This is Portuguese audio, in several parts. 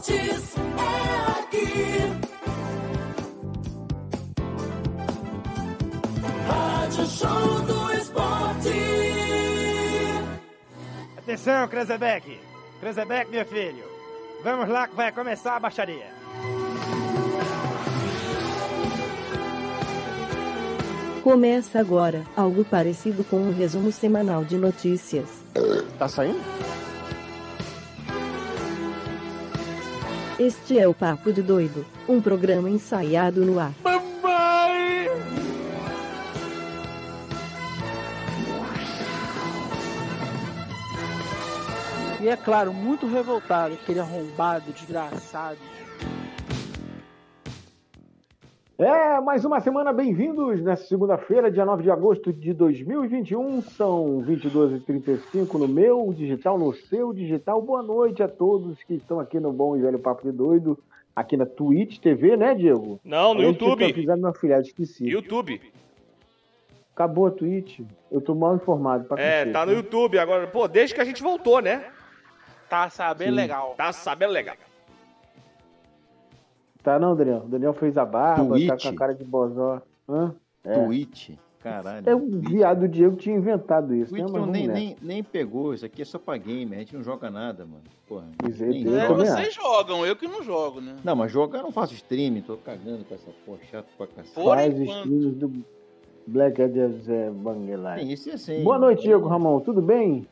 esportes é aqui. Rádio Show do Esporte. Atenção, Krezebeck! Krezebeck, meu filho! Vamos lá que vai começar a baixaria! Começa agora, algo parecido com um resumo semanal de notícias. Tá saindo? Este é o Papo de Doido, um programa ensaiado no ar. E é claro, muito revoltado, aquele arrombado, desgraçado. É, mais uma semana, bem-vindos nessa segunda-feira, dia 9 de agosto de 2021. São 22h35 no meu digital, no seu digital. Boa noite a todos que estão aqui no Bom e Velho Papo de Doido, aqui na Twitch TV, né, Diego? Não, no Além YouTube. avisado meu afilhado, esqueci. YouTube. Acabou a Twitch. Eu tô mal informado. Pra É, cacete, tá no né? YouTube agora. Pô, desde que a gente voltou, né? Tá sabendo Sim. legal. Tá sabendo legal. Tá não, Daniel? O Daniel fez a barba, tá Twitch. com a cara de bozó. Hã? É. Twitch. Caralho. É o viado Diego tinha inventado isso, Twitch né? Mas nem, nem, nem pegou, isso aqui é só pra game, a gente não joga nada, mano. Porra. É, nem É, joga. vocês jogam, eu que não jogo, né? Não, mas jogar eu não faço streaming, tô cagando com essa porra, chato pra cacete. Por Faz streams do Black Zé Banguelai. Tem isso e assim. Boa noite, Diego Ramon. Tudo bem?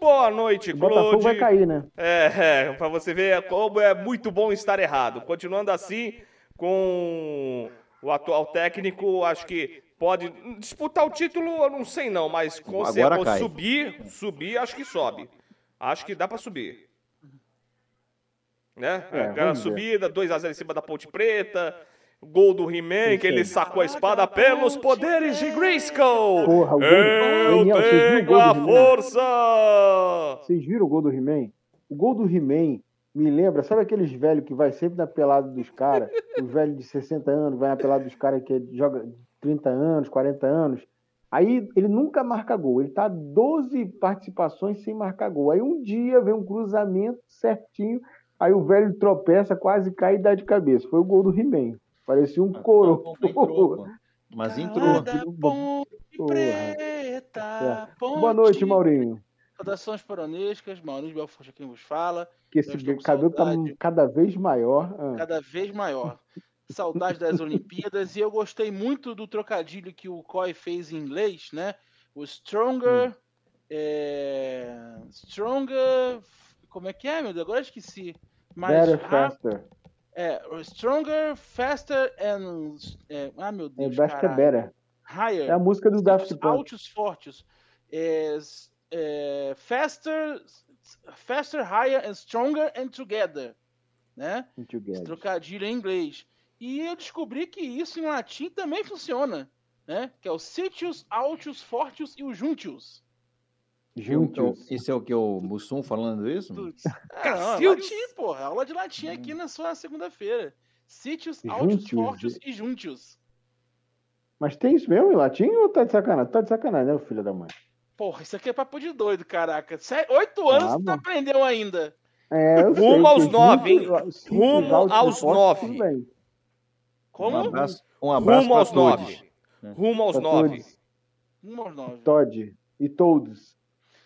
Boa noite, O Botafogo Claude. vai cair, né? É, é, pra você ver como é muito bom estar errado. Continuando assim, com o atual técnico, acho que pode disputar o título, eu não sei não, mas com certeza subir, subir, acho que sobe. Acho que dá pra subir. Né? É, Aquela vamos ver. subida, 2x0 em cima da Ponte Preta, gol do He-Man, que ele sacou a espada pelos poderes de Grayskull. Porra, o gol do- Eu o tenho gol a força! Vocês viram o gol do He-Man? O gol do He-Man me lembra, sabe aqueles velhos que vai sempre na pelada dos caras? os velhos de 60 anos, vai na pelada dos caras que joga 30 anos, 40 anos. Aí ele nunca marca gol. Ele tá 12 participações sem marcar gol. Aí um dia vem um cruzamento certinho, aí o velho tropeça, quase cai e dá de cabeça. Foi o gol do He-Man. Parecia um coro. Mas entrou, preta, ponte... Boa noite, Maurinho. Saudações peronescas, Maurício Belfort quem vos fala. Que esse cabelo tá saudade. cada vez maior. Ah. cada vez maior. Saudade das Olimpíadas e eu gostei muito do trocadilho que o Coy fez em inglês, né? O Stronger. é, Stronger. Como é que é, meu Deus? Agora eu esqueci. Mais Better, rápido. faster. É, Stronger, Faster and. é, ah, meu É, Deus. É caralho. better. Higher. É a música do Daft Os Punk. altos fortes. É, é, faster, faster, higher and stronger and together, né? Esse Together. trocadilho em inglês. E eu descobri que isso em latim também funciona, né? Que é o Sitius, Altius, Fortius e o Juntius. Juntos. Esse é o que? O Mussum falando isso? Ah, não, é porra. Aula de latim aqui na sua segunda-feira. Altius, Juntius. Fortius e Juntius. Mas tem isso mesmo em latim ou tá de sacanagem? Tá de sacanagem, né, filho da mãe? Porra, isso aqui é papo de doido, caraca. Sé- Oito anos Ah, você não aprendeu ainda. É, Rumo aos nove, hein? juntos, Rumo aos fortes, nove. Como? Um abraço, um abraço Rumo aos nove. Rumo aos nove. todos. Um aos nove. Todd e todos.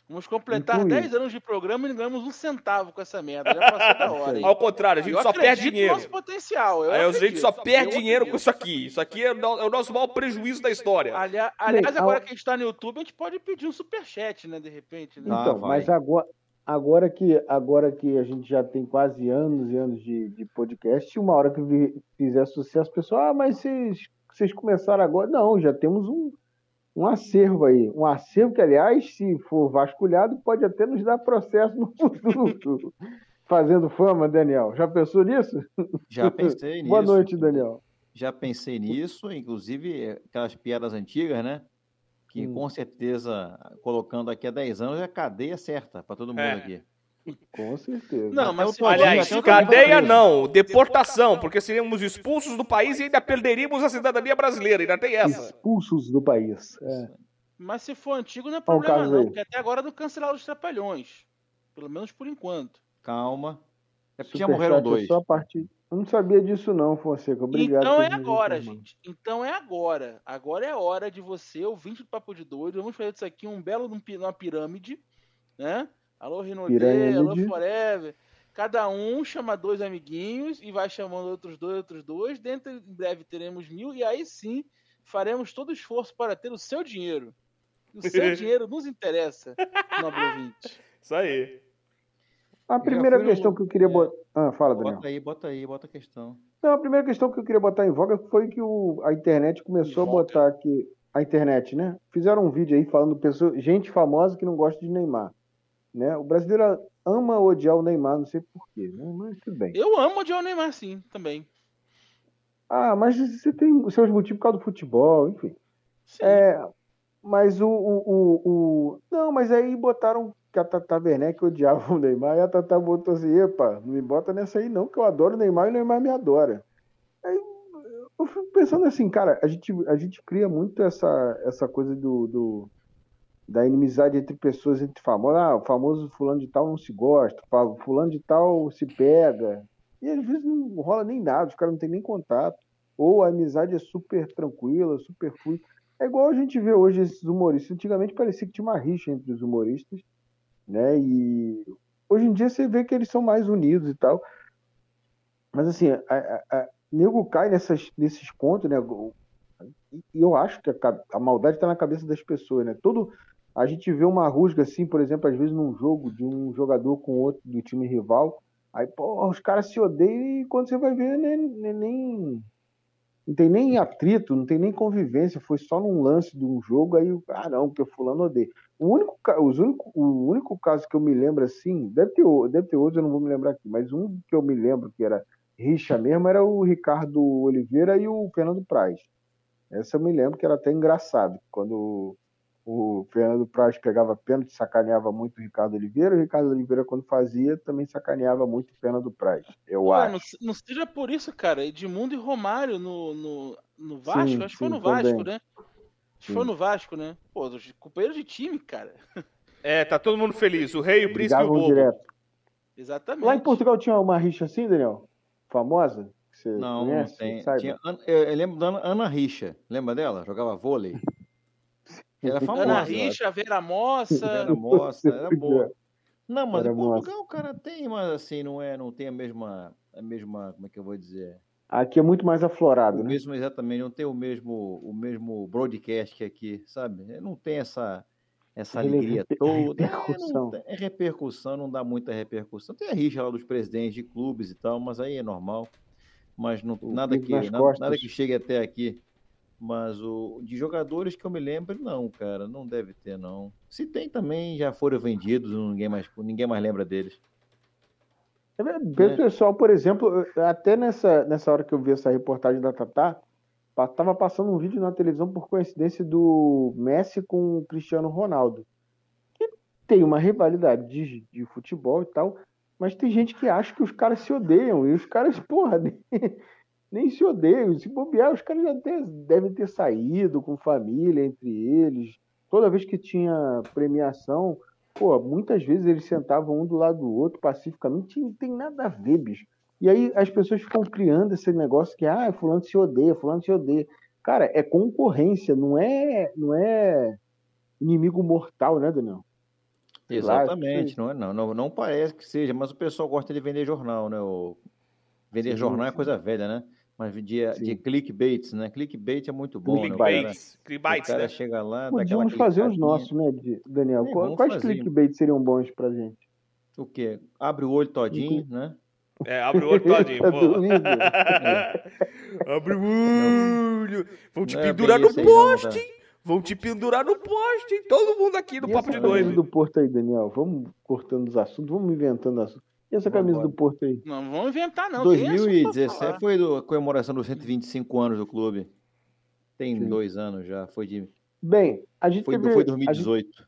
Vamos completar Incluído. 10 anos de programa e não ganhamos um centavo com essa merda. Já passou da hora. hein? Ao contrário, a gente Eu só acredito perde no dinheiro. nosso potencial. Eu Aí a acredito. gente só perde Eu dinheiro com acredito. isso aqui. Isso aqui é no- é o nosso maior prejuízo da história. Ali- Aliás, Bem, agora que a gente tá no YouTube, a gente pode pedir um superchat, né? De repente, né? Ah, Então, vai. mas agora, agora, que, agora que a gente já tem quase anos e anos de, de podcast, uma hora que vi- fizer sucesso, o pessoal, ah, mas vocês, vocês começaram agora. Não, já temos um, um acervo aí. Um acervo que, aliás, se for vasculhado, pode até nos dar processo no futuro. Fazendo fama, Daniel. Já pensou nisso? Já pensei nisso. Boa noite, Daniel. Já pensei nisso, inclusive é, aquelas piadas antigas, né? Que Hum. com certeza, colocando aqui a 10 anos, é cadeia certa para todo mundo É. aqui. Com certeza. Não, mas se Aliás, tô cadeia não, deportação, porque seríamos expulsos do país e ainda perderíamos a cidadania brasileira. Ainda tem essa. Expulsos do país. É. Mas se for antigo, não é problema, não. Porque até agora não cancelaram os trapalhões. Pelo menos por enquanto. Calma. É porque já morreram é dois. Só a partir... Eu não sabia disso não, Fonseca. Obrigado. então é agora, informar. gente. Então é agora. Agora é a hora de você, ouvinte do Papo de Doido. Vamos fazer disso aqui um belo de um pi- uma pirâmide, né? Alô, Rinodê, alô, Forever. Cada um chama dois amiguinhos e vai chamando outros dois, outros dois. Dentro, em breve teremos mil e aí sim faremos todo o esforço para ter o seu dinheiro. O seu dinheiro nos interessa, nobre ouvinte. Isso aí. A primeira fui no- questão que eu queria é. botar. Ah, fala, Daniel. Bota aí, bota aí, bota a questão. Não, a primeira questão que eu queria botar em voga foi que o, a internet começou a botar aqui. A internet, né? Fizeram um vídeo aí falando pessoa, gente famosa que não gosta de Neymar. Né? O brasileiro ama odiar o Neymar, não sei porquê, né? mas tudo bem. Eu amo o John Neymar, sim, também. Ah, mas você tem os seus motivos por causa do futebol, enfim. Sim. É, mas o, o, o, o- Não, mas aí botaram que a Tata Werneck odiava o Neymar e a Tata botou assim: epa, não me bota nessa aí não, que eu adoro o Neymar e o Neymar me adora. Aí eu fico pensando assim, cara, a gente, a gente cria muito essa, essa coisa do, do- da inimizade entre pessoas, entre famosos. Ah, o famoso fulano de tal não se gosta, fa- fulano de tal se pega. E às vezes não rola nem nada, os caras não têm nem contato. Ou a amizade é super tranquila, super fluida. É igual a gente vê hoje esses humoristas. Antigamente parecia que tinha uma rixa entre os humoristas, né? E hoje em dia você vê que eles são mais unidos e tal. Mas assim, a, a, a- nego cai nessas, nesses pontos, né? E eu acho que a, a maldade está na cabeça das pessoas, né? Todo, a gente vê uma rusga assim, por exemplo, às vezes num jogo de um jogador com outro do time rival. Aí, pô, os caras se odeiam e quando você vai ver, né, nem, nem, não tem nem atrito, não tem nem convivência, foi só num lance de um jogo, aí, ah, não, porque fulano odeia. O único, os único, o único caso que eu me lembro assim, deve ter, deve ter outros, eu não vou me lembrar aqui, mas um que eu me lembro que era rixa mesmo era o Ricardo Oliveira e o Fernando Praz. Essa eu me lembro que era até engraçado, quando o Fernando Praz pegava pênalti, sacaneava muito o Ricardo Oliveira, o Ricardo Oliveira, quando fazia, também sacaneava muito o Fernando Praz, eu acho. não, se- não seja por isso, cara. Edmundo e Romário no, no, no Vasco, Sim, acho que foi no Vasco, também. né? Acho que foi no Vasco, né? Pô, os companheiros de time, cara. É, tá todo mundo feliz. O rei, o príncipe e o bobo. direto. Exatamente. Lá em Portugal tinha uma rixa assim, Daniel? Famosa? Que você Não, não conhece? tem. Saiba. Tinha eu lembro da Ana, Ana Richa. Lembra dela? Jogava vôlei. Era famosa. Ana Richa, Vera acho. Moça. Era moça, era boa. Não, mas em Portugal, cara, tem, mas assim, não é, não tem a mesma, a mesma, como é que eu vou dizer? Aqui é muito mais aflorado, O né? mesmo, exatamente, não tem o mesmo, o mesmo broadcast que aqui, sabe? Não tem essa, essa alegria reper- toda. É, repercussão. não tem- é repercussão, não dá muita repercussão. Tem a rixa lá dos presidentes de clubes e tal, mas aí é normal. Mas não, O nada que, nada, nada que chegue até aqui. Mas o de jogadores que eu me lembro, não, cara, não deve ter, não. Se tem também, já foram vendidos, ninguém mais, ninguém mais lembra deles. É pessoal, por exemplo, até nessa, nessa hora que eu vi essa reportagem da Tatá, tava passando um vídeo na televisão por coincidência do Messi com o Cristiano Ronaldo. Que tem uma rivalidade de, de futebol e tal, mas tem gente que acha que os caras se odeiam, e os caras, porra, nem, se odeiam. Se bobear, os caras já devem ter saído com família entre eles. Toda vez que tinha premiação, pô, muitas vezes eles sentavam um do lado do outro pacificamente, não tem nada a ver, bicho. E aí as pessoas ficam criando esse negócio que, ah, fulano se odeia, fulano se odeia. Cara, é concorrência, não é, não é inimigo mortal, né, Daniel? Exatamente, não é não, não. Não parece que seja, mas o pessoal gosta de vender jornal, né? O... Vender Sim, jornal é sim. coisa velha, né? Mas de, de Sim. clickbaits, né? Clickbait é muito bom, né? O cara, Clickbaits. o Clickbaits, cara né? chega lá, Podíamos fazer os nossos, né, de- Daniel? É, Quais fazer. clickbait seriam bons pra gente? O quê? Abre o olho todinho, né? É, abre o olho todinho, pô. dormindo? abre o olho. Vão te Não é pendurar no poste. hein? Vão te pendurar no poste, hein? Todo mundo aqui no E Papo de Doido. do Porto aí, Daniel? Vamos cortando os assuntos, vamos inventando assuntos. E essa camisa Vambora. do Porto aí? Não vamos inventar, não. tem assunto pra 2017 falar. foi do- a comemoração dos 125 anos do clube. Tem Sim. dois anos já. Foi de Bem, a gente foi, teve. foi a gente- 2018.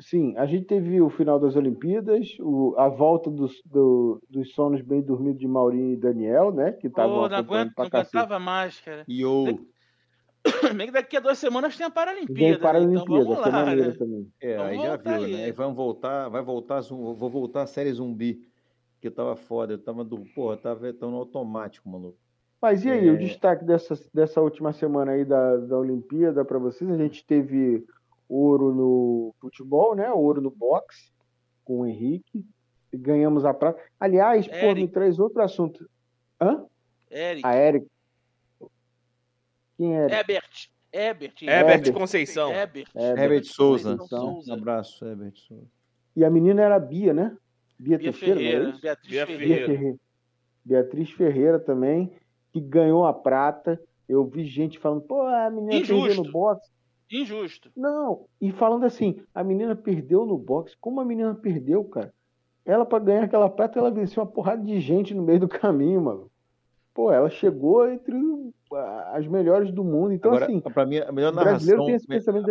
sim, a gente teve o final das Olimpíadas, o- a volta dos, do- dos sonos bem dormidos de Maurinho e Daniel, né? Que estavam Pô, não aguento, não aguentava mais, cara. E o Bem que daqui a duas semanas tem a Paralimpíada. para a né? Então é lá, maneiro né? também. É, Vamos aí já voltar viu, aí. né? Aí vamos voltar, vai voltar, vou voltar a série zumbi. Que tava foda. Eu tava do. Porra, tava tão automático, maluco. Mas e aí, É. o destaque dessa, dessa última semana aí da, da Olimpíada para vocês? A gente teve ouro no futebol, né? Ouro no boxe com o Henrique. E ganhamos a prata. Aliás, pô, Eric. me traz outro assunto. Hã? Eric, A Eric. Quem é? Ebert, Ebert, Herbert. Conceição. Herbert, Herbert Herbert Souza. Conceição Um abraço, Herbert Souza. E a menina era a Bia, né? Bia, Bia Teixeira, Ferreira, isso? Beatriz Bia Ferreira. Bia Ferreira. Beatriz Ferreira também, que ganhou a prata. Eu vi gente falando, pô, a menina perdeu Injusto. no boxe. Injusto. Não, e falando assim, a menina perdeu no boxe. Como a menina perdeu, cara? Ela, pra ganhar aquela prata, ela venceu uma porrada de gente no meio do caminho, mano. Pô, ela chegou entre as melhores do mundo. Então, Agora, assim, pra mim, a melhor o narração.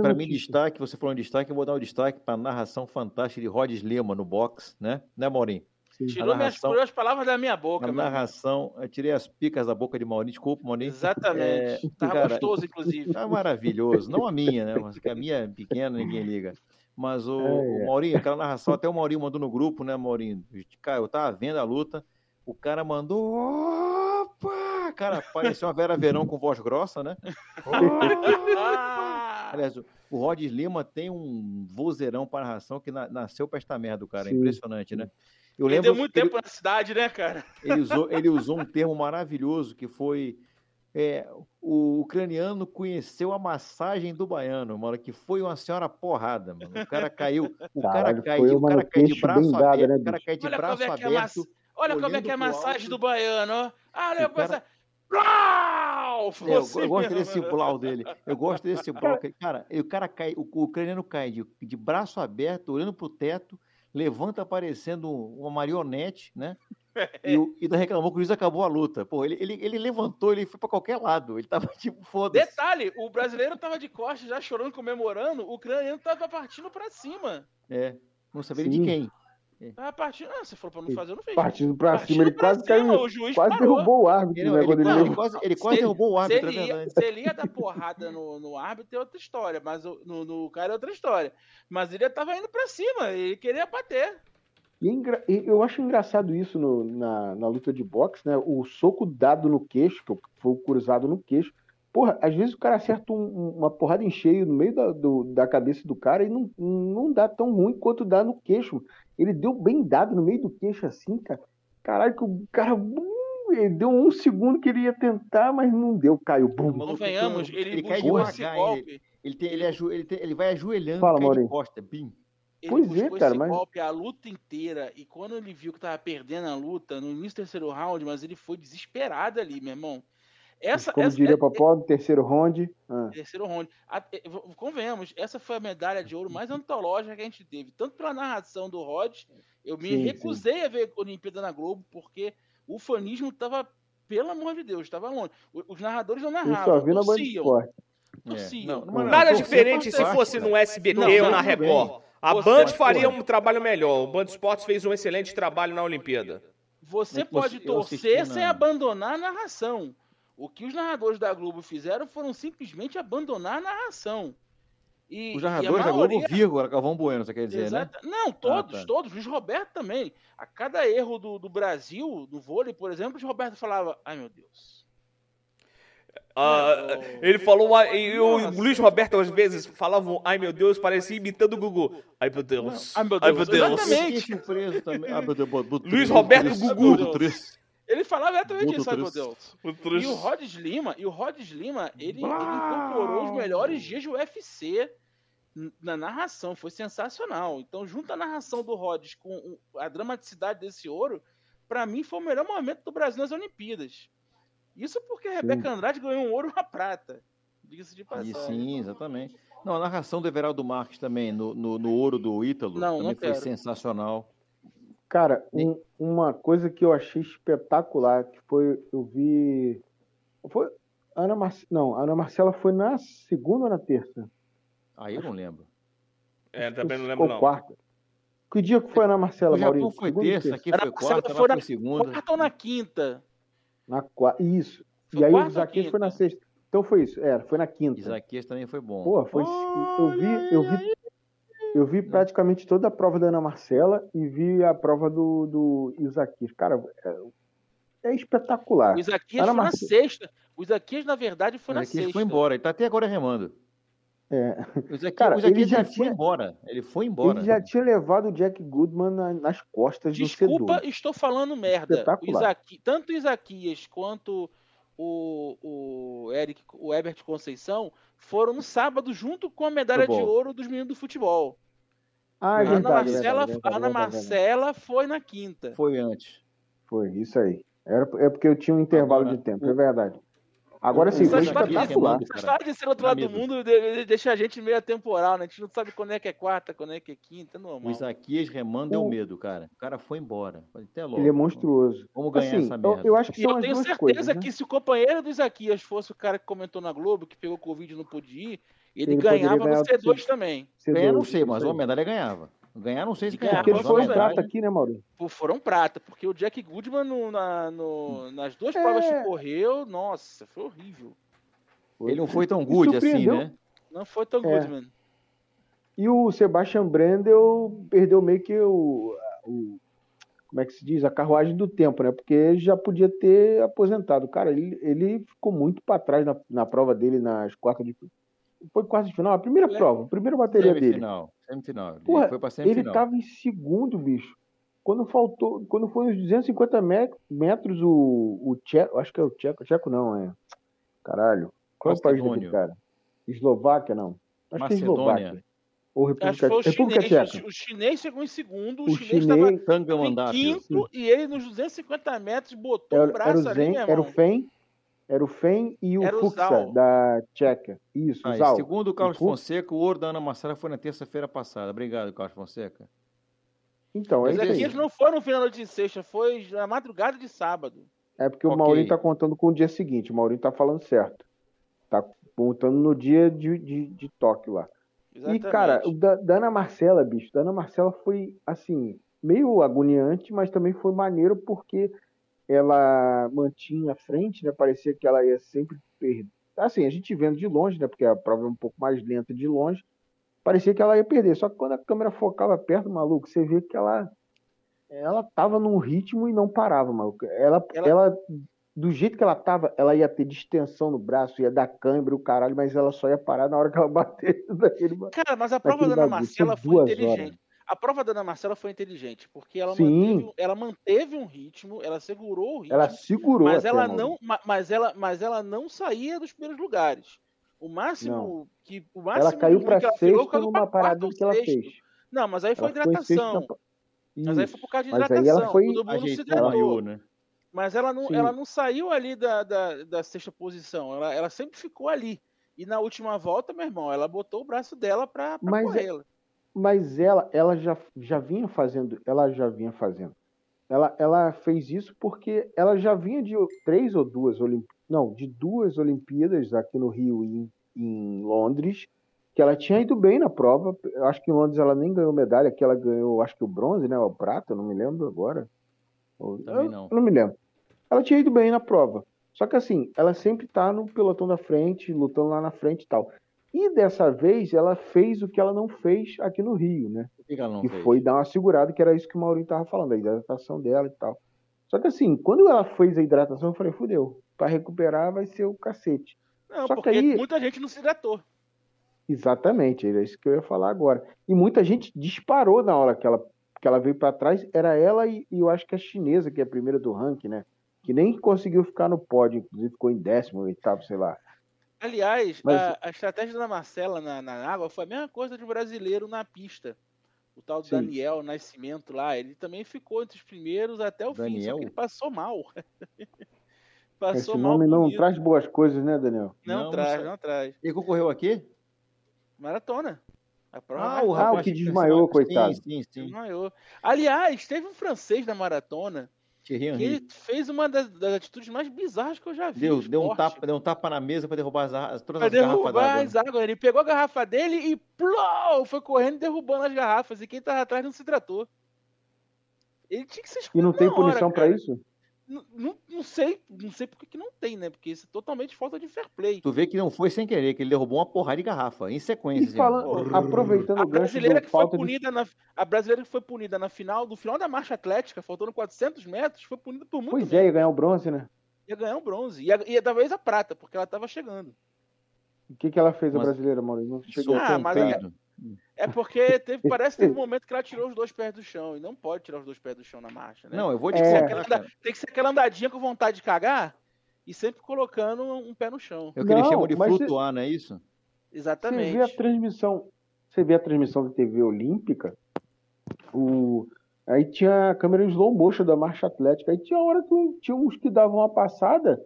Para mim, destaque, você falou em destaque, eu vou dar um destaque para a narração fantástica de Rhodes Lima no boxe, né? Né, Maurinho? Tirou minhas narração- tirou as palavras da minha boca, A mano. narração, eu tirei as picas da boca de Maurinho, desculpa, Maurinho. Exatamente. É, Tava cara, gostoso, inclusive. Tá maravilhoso. Não a minha, né? Mas que a minha é pequena, ninguém liga. Mas o, É, o é. Maurinho, aquela narração, até o Maurinho mandou no grupo, né, Maurinho? Cara, eu tava vendo a luta, o cara mandou. Opa! Cara, parecia uma Vera Verão com voz grossa, né? Ah! Aliás, o- o Rhodes Lima tem um vozeirão para narração que na- nasceu pra esta merda, cara. É Sim. impressionante, né? Eu Perdeu lembro muito que ele- tempo na cidade, né, cara? ele usou, ele usou um termo maravilhoso que foi é, o ucraniano conheceu a massagem do baiano, mano, que foi uma senhora porrada, mano. O cara caiu, o cara Caralho, cai, foi de- o cara no cai de braço aberto, né, o cara bicho? cai de Olha braço como é que é a aberto. massa... Olha como é que é a massagem alto. do baiano, ó. Ah, olha O cara-. Blau! É, eu, eu gosto mesmo. desse blau dele. Eu gosto desse blau. Cara, e o cara cai, o, o ucraniano cai de, de braço aberto, olhando pro teto, levanta parecendo uma marionete, né? E, o- e ainda reclamou que o juiz acabou a luta. Pô, ele, ele, ele levantou, ele foi pra qualquer lado. Ele tava tipo, foda-se. Detalhe, o brasileiro tava de costas já chorando, comemorando, o ucraniano tava partindo pra cima. É, não sabia de quem. Tava partindo... Ah, você falou pra não fazer, eu não fiz. Partindo pra Partindo cima, ele pra quase cima, caiu. o juiz Quase parou. derrubou o árbitro, Ele, né? ele ele quase, ele quase, ele quase Se- derrubou o Se árbitro, é ele, ia, se ele ia dar porrada no, no árbitro é outra história, mas no, no cara é outra história. Mas ele tava indo pra cima, ele queria bater. E é engra- eu acho engraçado isso no- na, na luta de boxe, né? O soco dado no queixo, que foi o cruzado no queixo. Porra, às vezes o cara acerta um- um- uma porrada em cheio no meio da, do- da cabeça do cara e não, não dá tão ruim quanto dá no queixo. Ele deu bem dado no meio do queixo assim, cara. Caralho, que o cara. bum, Ele deu um segundo que ele ia tentar, mas não deu, caiu. Bum. Maluco, Convenhamos, ele- ele, ele cai devagar, golpe. Ele, tem, ele, aju- ele, tem- ele vai ajoelhando Fala, e cai de costa. Bim. Ele Pois é, buscou cara, esse mas- golpe a luta inteira. E quando ele viu que tava perdendo a luta, no início do terceiro round, mas ele foi desesperado ali, meu irmão. Essa, Como essa diria é- Popó, no terceiro round. Ah, terceiro round. A- v- Convenhamos, essa foi a medalha de ouro mais antológica que a gente teve. Tanto pela narração do Rod, eu me Sim, sim. recusei a ver a Olimpíada na Globo, porque o fanismo tava, pelo amor de Deus, tava longe. Os narradores não eu só narravam, vi na Band torciam. É, não, Nada diferente se fosse no SBT Não, ou na. Record. A Você- Band faria um trabalho melhor. O Band Esportes fez um excelente trabalho na Olimpíada. Você pode torcer sem abandonar a narração. O que os narradores da Globo fizeram foram simplesmente abandonar a narração. E, Os e a narradores da maioria- Globo, vírgula, Galvão Bueno, você quer dizer, né? Exata- Não, todos, tá. todos. Luiz Roberto também. A cada erro do, do Brasil, no vôlei, por exemplo, Luiz Roberto falava: ai meu Deus. Ah, o- ele falou, ah, e o. Luiz Roberto às vezes falava, ai meu Deus, parecia imitando o Gugu. Ai meu Deus. Ai, meu Ai Deus. meu Deus. Exatamente. Ah, meu Deus, Luiz Roberto Gugu. Ele falava exatamente Muito isso, triste. Deus. E o Rhodes Lima, e o Rhodes Lima, ele, ele incorporou os melhores dias do UFC na narração, foi sensacional. Então, junto a narração do Rhodes com a dramaticidade desse ouro, pra mim foi o melhor momento do Brasil nas Olimpíadas. Isso porque a Rebeca Andrade ganhou um ouro e uma prata. Diga-se de E passagem. sim, exatamente. Não, a narração do Everaldo Marques também, no, no, no ouro do Ítalo, Não, também não foi sensacional. Cara, um- uma coisa que eu achei espetacular, que foi, eu vi. Foi. Ana Mar... Não, a Ana Marcela foi na segunda ou na terça? Aí eu não lembro. É, também não Ou lembro não. quarta. Que dia que foi a Ana Marcela, O Japão Maurício? foi Segunda ou terça, aqui foi Marcela quarta, foi na- foi segunda. Quarta ou na quinta? Na quarta. Isso. Foi e aí o Zaqueu foi na sexta. Então foi isso. É, foi na quinta. Isaquias também foi bom. Pô, foi. Eu vi, eu vi. Eu vi praticamente toda a prova da Ana Marcela e vi a prova do, do Isaquias. Cara, é, é espetacular. O Isaquias Ana foi na Marce- sexta. O Isaquias, na verdade, foi na sexta. foi embora, ele tá até agora remando. É. O Isaquias, Cara, o Isaquias ele já ele foi tinha- embora. Ele foi embora. Ele já tinha levado o Jack Goodman na- nas costas Desculpa, estou falando merda. O Espetacular. Isaqui- tanto o Isaquias quanto o, o, Eric, o Herbert Conceição foram no sábado junto com a medalha de ouro dos meninos do futebol. Ah, é A Ana verdade, Marcela, verdade, verdade, Ana. Marcela foi na quinta. Foi antes. Foi, isso aí. Era, é porque eu tinha um intervalo Agora, de tempo, o- é verdade. Agora sim, o foi espetacular. Essa história de ser outro lado do mundo de- de- deixa a gente meio atemporal, né? A gente não sabe quando é que é quarta, quando é que é quinta, é O normal. Isaquias remando deu O- medo, cara. O cara foi embora. Até logo. Ele é monstruoso. Vamos ganhar Assim, essa eu, merda. eu acho que E eu são as tenho duas certeza coisas. né? que se o companheiro do Isaquias fosse o cara que comentou na Globo, que pegou Covid e não pôde ir, ele, ganhava no do C2 C- também. Ganhar não C2, sei, mas uma medalha ganhava. Ganhar não sei se Ganhava. Porque eles foram medalha- prata aqui, né, Maurício? Pô, foram prata, porque o Jack Goodman no- na- no- nas duas É. provas que correu, nossa, foi horrível. Ele não foi tão good assim, né? Não foi tão É. Goodman. E o Sebastian Brendel perdeu meio que o, o- Como é que se diz? A carruagem do tempo, né? Porque ele já podia ter aposentado. Cara, ele, ele ficou muito para trás na, na prova dele nas quartas de. Foi quarta de final? A primeira É. prova, a primeira bateria dele. Semifinal. Semifinal. Ele Porra, foi pra Ele semifinal. tava em segundo, bicho. Quando faltou, quando foi uns 250 me- metros, o, o Tcheco, acho que é o Tcheco, Tcheco não, é. Caralho. Qual é o país daquele cara? Eslováquia, não. Acho que é Macedônia. Eslováquia. Ou Acho que República, foi o República chinês. Tcheca. O, o chinês chegou em segundo, o, O chinês estava Tanga em quinto e ele nos 250 metros botou o era, era braço o ali, Zen, meu era o. Fen, era o Fen e o Era o Fuxa Zal. da Tcheca. Isso, o Ah, Zal. segundo o Carlos O Fonseca, o ouro da Ana Marcela foi na terça-feira passada. Obrigado, Carlos Fonseca. Então, é Mas isso aqui aí. eles não foram no final de sexta, foi na madrugada de sábado. É porque o Ok. Maurinho tá contando com o dia seguinte. O Maurinho tá falando certo. Tá contando no dia de, de, de Tóquio lá. Exatamente. E, cara, o da, da Ana Marcela, bicho, da Ana Marcela foi, assim, meio agoniante, mas também foi maneiro porque ela mantinha a frente, né? Parecia que ela ia sempre perder. Assim, a gente vendo de longe, né? Porque a prova é um pouco mais lenta de longe, parecia que ela ia perder. Só que quando a câmera focava perto, maluco, você vê que ela ela tava num ritmo e não parava, maluco. Ela, Ela- ela... do jeito que ela tava, ela ia ter distensão no braço, ia dar câimbra, o caralho, mas ela só ia parar na hora que ela bater daquele. Cara, mas a prova da Ana Marcela foi foi duas inteligente. horas. A prova da Ana Marcela foi inteligente, porque ela manteve, ela manteve um ritmo, ela segurou o ritmo, Ela segurou mas ela não, ma- mas ela, mas ela não saía dos primeiros lugares. O máximo que o máximo Ela caiu para que ela virou, sexto caiu numa parada que ela sexto. fez. Não, mas aí foi Ela hidratação. na- Mas aí foi por causa de Mas aí hidratação. ela foi- Todo mundo se hidratou. né? Mas ela não, Sim. ela não saiu ali da, da, da sexta posição. Ela, ela sempre ficou ali. E na última volta, meu irmão, ela botou o braço dela é- correr. Mas ela, ela já, já vinha fazendo, ela já vinha fazendo. Ela, ela fez isso porque ela já vinha de três ou duas Olimpíadas, não, de duas Olimpíadas aqui no Rio e em, em Londres, que ela tinha ido bem na prova. Acho que em Londres ela nem ganhou medalha, que ela ganhou, acho que o bronze, né, o prata, não me lembro agora. Também não. eu não me lembro. Ela tinha ido bem na prova. Só que assim, ela sempre tá no pelotão da frente, lutando lá na frente e tal. E dessa vez ela fez o que ela não fez aqui no Rio, né? Por que ela não que fez? foi dar uma segurada, que era isso que o Maurinho tava falando, a hidratação dela e tal. Só que assim, quando ela fez a hidratação, eu falei, fudeu, pra recuperar vai ser o cacete. Não, Só que porque aí- muita gente não se hidratou. Exatamente, era isso que eu ia falar agora. E muita gente disparou na hora que ela, que ela veio pra trás, era ela e, e eu acho que a chinesa, que é a primeira do ranking, né? Que nem conseguiu ficar no pódio, inclusive ficou em décimo, oitavo, sei lá. Aliás, Mas- a, a estratégia da Marcela na, na água foi a mesma coisa de um brasileiro na pista. O tal do Sim. Daniel Nascimento lá, ele também ficou entre os primeiros até o fim, só Daniel? que ele passou mal. Esse passou mal nome não traz boas coisas, né, Daniel? Não, Não, traz, não traz. Ele concorreu aqui? Maratona. A prova Ah, mais o rápida. rapaz que que desmaiou, coitado. Sim, sim, sim. Desmaiou. Aliás, teve um francês na maratona Thierry Henry. ele fez uma das, das atitudes mais bizarras que eu já vi. Deu, deu, um tapa, deu um tapa na mesa pra derrubar as, todas Pra as garrafas derrubar d'água. as águas. Ele pegou a garrafa dele e plou, foi correndo e derrubando as garrafas. E quem tava atrás não se tratou. Ele tinha que ser E não tem hora, punição pra cara. isso? Não, não sei, não sei porque que não tem, né? Porque isso é totalmente falta de fair play. Tu vê que não foi sem querer, que ele derrubou uma porrada de garrafa, em sequência. E assim, falando, aproveitando A o brasileira que foi falta de punida na a brasileira que foi punida na final, do final da marcha atlética, faltando 400 metros, foi punida por muito Pois menos. é, ia ganhar o bronze, né? Ia ganhar um bronze. Ia, ia talvez a prata, porque ela tava chegando. O que, que ela fez, a Mas- brasileira, Maurício? Não chegou. Ah, mas é- porque teve, parece que teve um momento que ela tirou os dois pés do chão. E não pode tirar os dois pés do chão na marcha, né? Não, eu vou te É. Tem que ser aquela- cara. Tem que ser aquela andadinha com vontade de cagar e sempre colocando um pé no chão. É o que eles Não, chamam de se- flutuar, não é isso? Você vê a Exatamente. transmissão. Você vê a transmissão da TV Olímpica, o... aí tinha a câmera em slow motion da marcha atlética. Aí tinha hora que tinha uns que davam uma passada.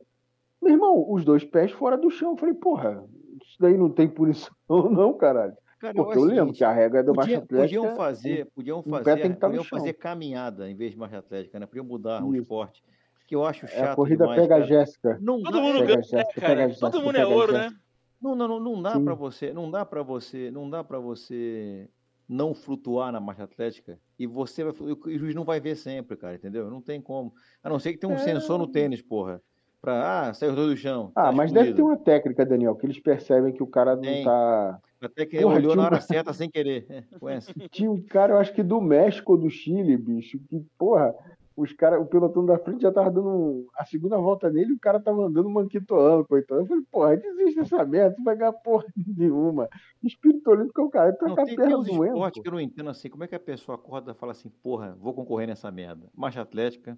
Meu irmão, os dois pés fora do chão. Eu falei, porra, isso daí não tem punição, não, caralho. Cara, Porque acho eu o lembro que a regra da marcha Podia- atlética. podiam fazer, podiam fazer, no podiam fazer caminhada em vez de marcha atlética, né? Podiam mudar o Isso. esporte. Que eu acho É chato a corrida demais, pega a cara. Jéssica. Não Todo dá, mundo ganha, a Jéssica, né, a cara? Jéssica, Todo mundo é a ouro, Jéssica. né? não, não, não, não dá para você, não dá para você, não dá para você não flutuar na marcha atlética e você vai, o juiz não vai ver sempre, cara, entendeu? Não tem como. A não ser que tenha um sensor no tênis, porra. Pra, ah, saiu os dois do chão. Ah, tá mas deve ter excluído. uma técnica, Daniel, que eles percebem que o cara não Tem. tá. Até que Porra, olhou na um- hora certa sem querer. É? Tinha um cara, eu acho que do México ou do Chile, bicho, que, porra, os cara, o pelotão da frente já tava dando um- a segunda volta nele e o cara tava andando manquitoando, coitado. Eu falei, porra, desiste dessa merda, tu vai ganhar porra nenhuma. Espírito olímpico é o cara, tá Não, com a tem, perna tem doendo. esportes pô. que eu não entendo assim. Como é que a pessoa acorda e fala assim, porra, vou concorrer nessa merda? Marcha atlética.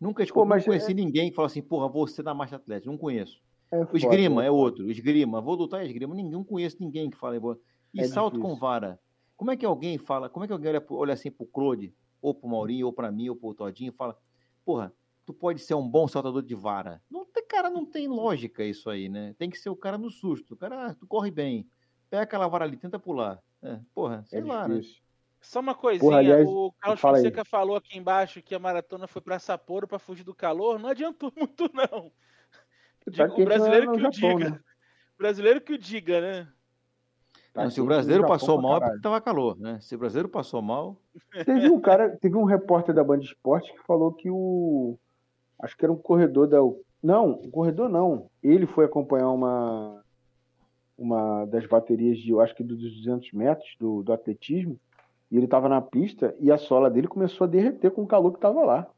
Nunca Pô, não conheci é- ninguém que fala assim, porra, você na marcha atlética. Não conheço. É O esgrima né? é outro. O esgrima, vou lutar em esgrima. Ninguém, não conheço ninguém que fala. vou- E É salto com difícil. vara. Como é que alguém fala, como é que alguém olha, olha assim pro Claude, ou pro Maurinho, ou pra mim, ou pro Todinho e fala, porra, tu pode ser um bom saltador de vara. Não tem, cara, não tem lógica isso aí, né? Tem que ser o cara no susto. O cara, ah, tu corre bem. Pega aquela vara ali, tenta pular. É, porra, sei É lá, né? Só uma coisinha, Porra, aliás, o Carlos fala aí. Fonseca falou aqui embaixo que a maratona foi pra Sapporo pra fugir do calor. Não adiantou muito, não. Tá Digo, o brasileiro que o Japão, diga. né? O brasileiro que o diga, né? Tá Não, se o brasileiro Japão passou mal é porque tava calor, né? Se o brasileiro passou mal, Teve um cara, teve um repórter da Band Esporte que falou que o. Acho que era um corredor da. Não, um corredor não. Ele foi acompanhar uma. Uma das baterias de, eu acho que dos 200 metros do, do atletismo. E ele tava na pista e a sola dele começou a derreter com o calor que tava lá.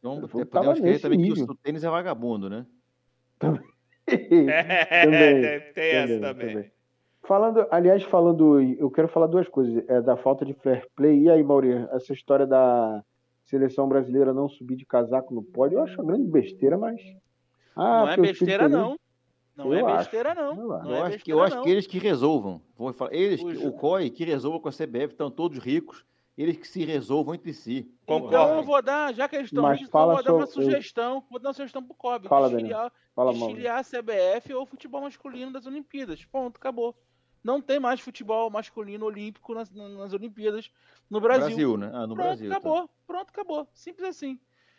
então é, podemos crer também que o tênis é vagabundo, né? É, Também, tem essa também, também. também. Falando, aliás, falando, eu quero falar duas coisas, é da falta de fair play. E aí, Mauri, essa história da seleção brasileira não subir de casaco no pódio, eu acho uma grande besteira, mas. Ah, não é besteira, não. Não é besteira, não. Eu acho. Não eu é acho, que, besteira, eu acho não. que eles que resolvam. Vou falar, eles, o COI que resolva com a CBF, estão todos ricos, eles que se resolvam entre si. Concordo. Então eu vou dar, já que eles estão Mas então fala vou dar uma sobre- sugestão. Vou dar uma sugestão pro Kobe. Fala, desfiliar, Fala, desfiliar a CBF ou futebol masculino das Olimpíadas. Ponto, acabou. Não tem mais futebol masculino olímpico nas, nas Olimpíadas no Brasil. Brasil, né? Ah, no Pronto, Brasil. tá. acabou. Pronto, acabou. Simples assim.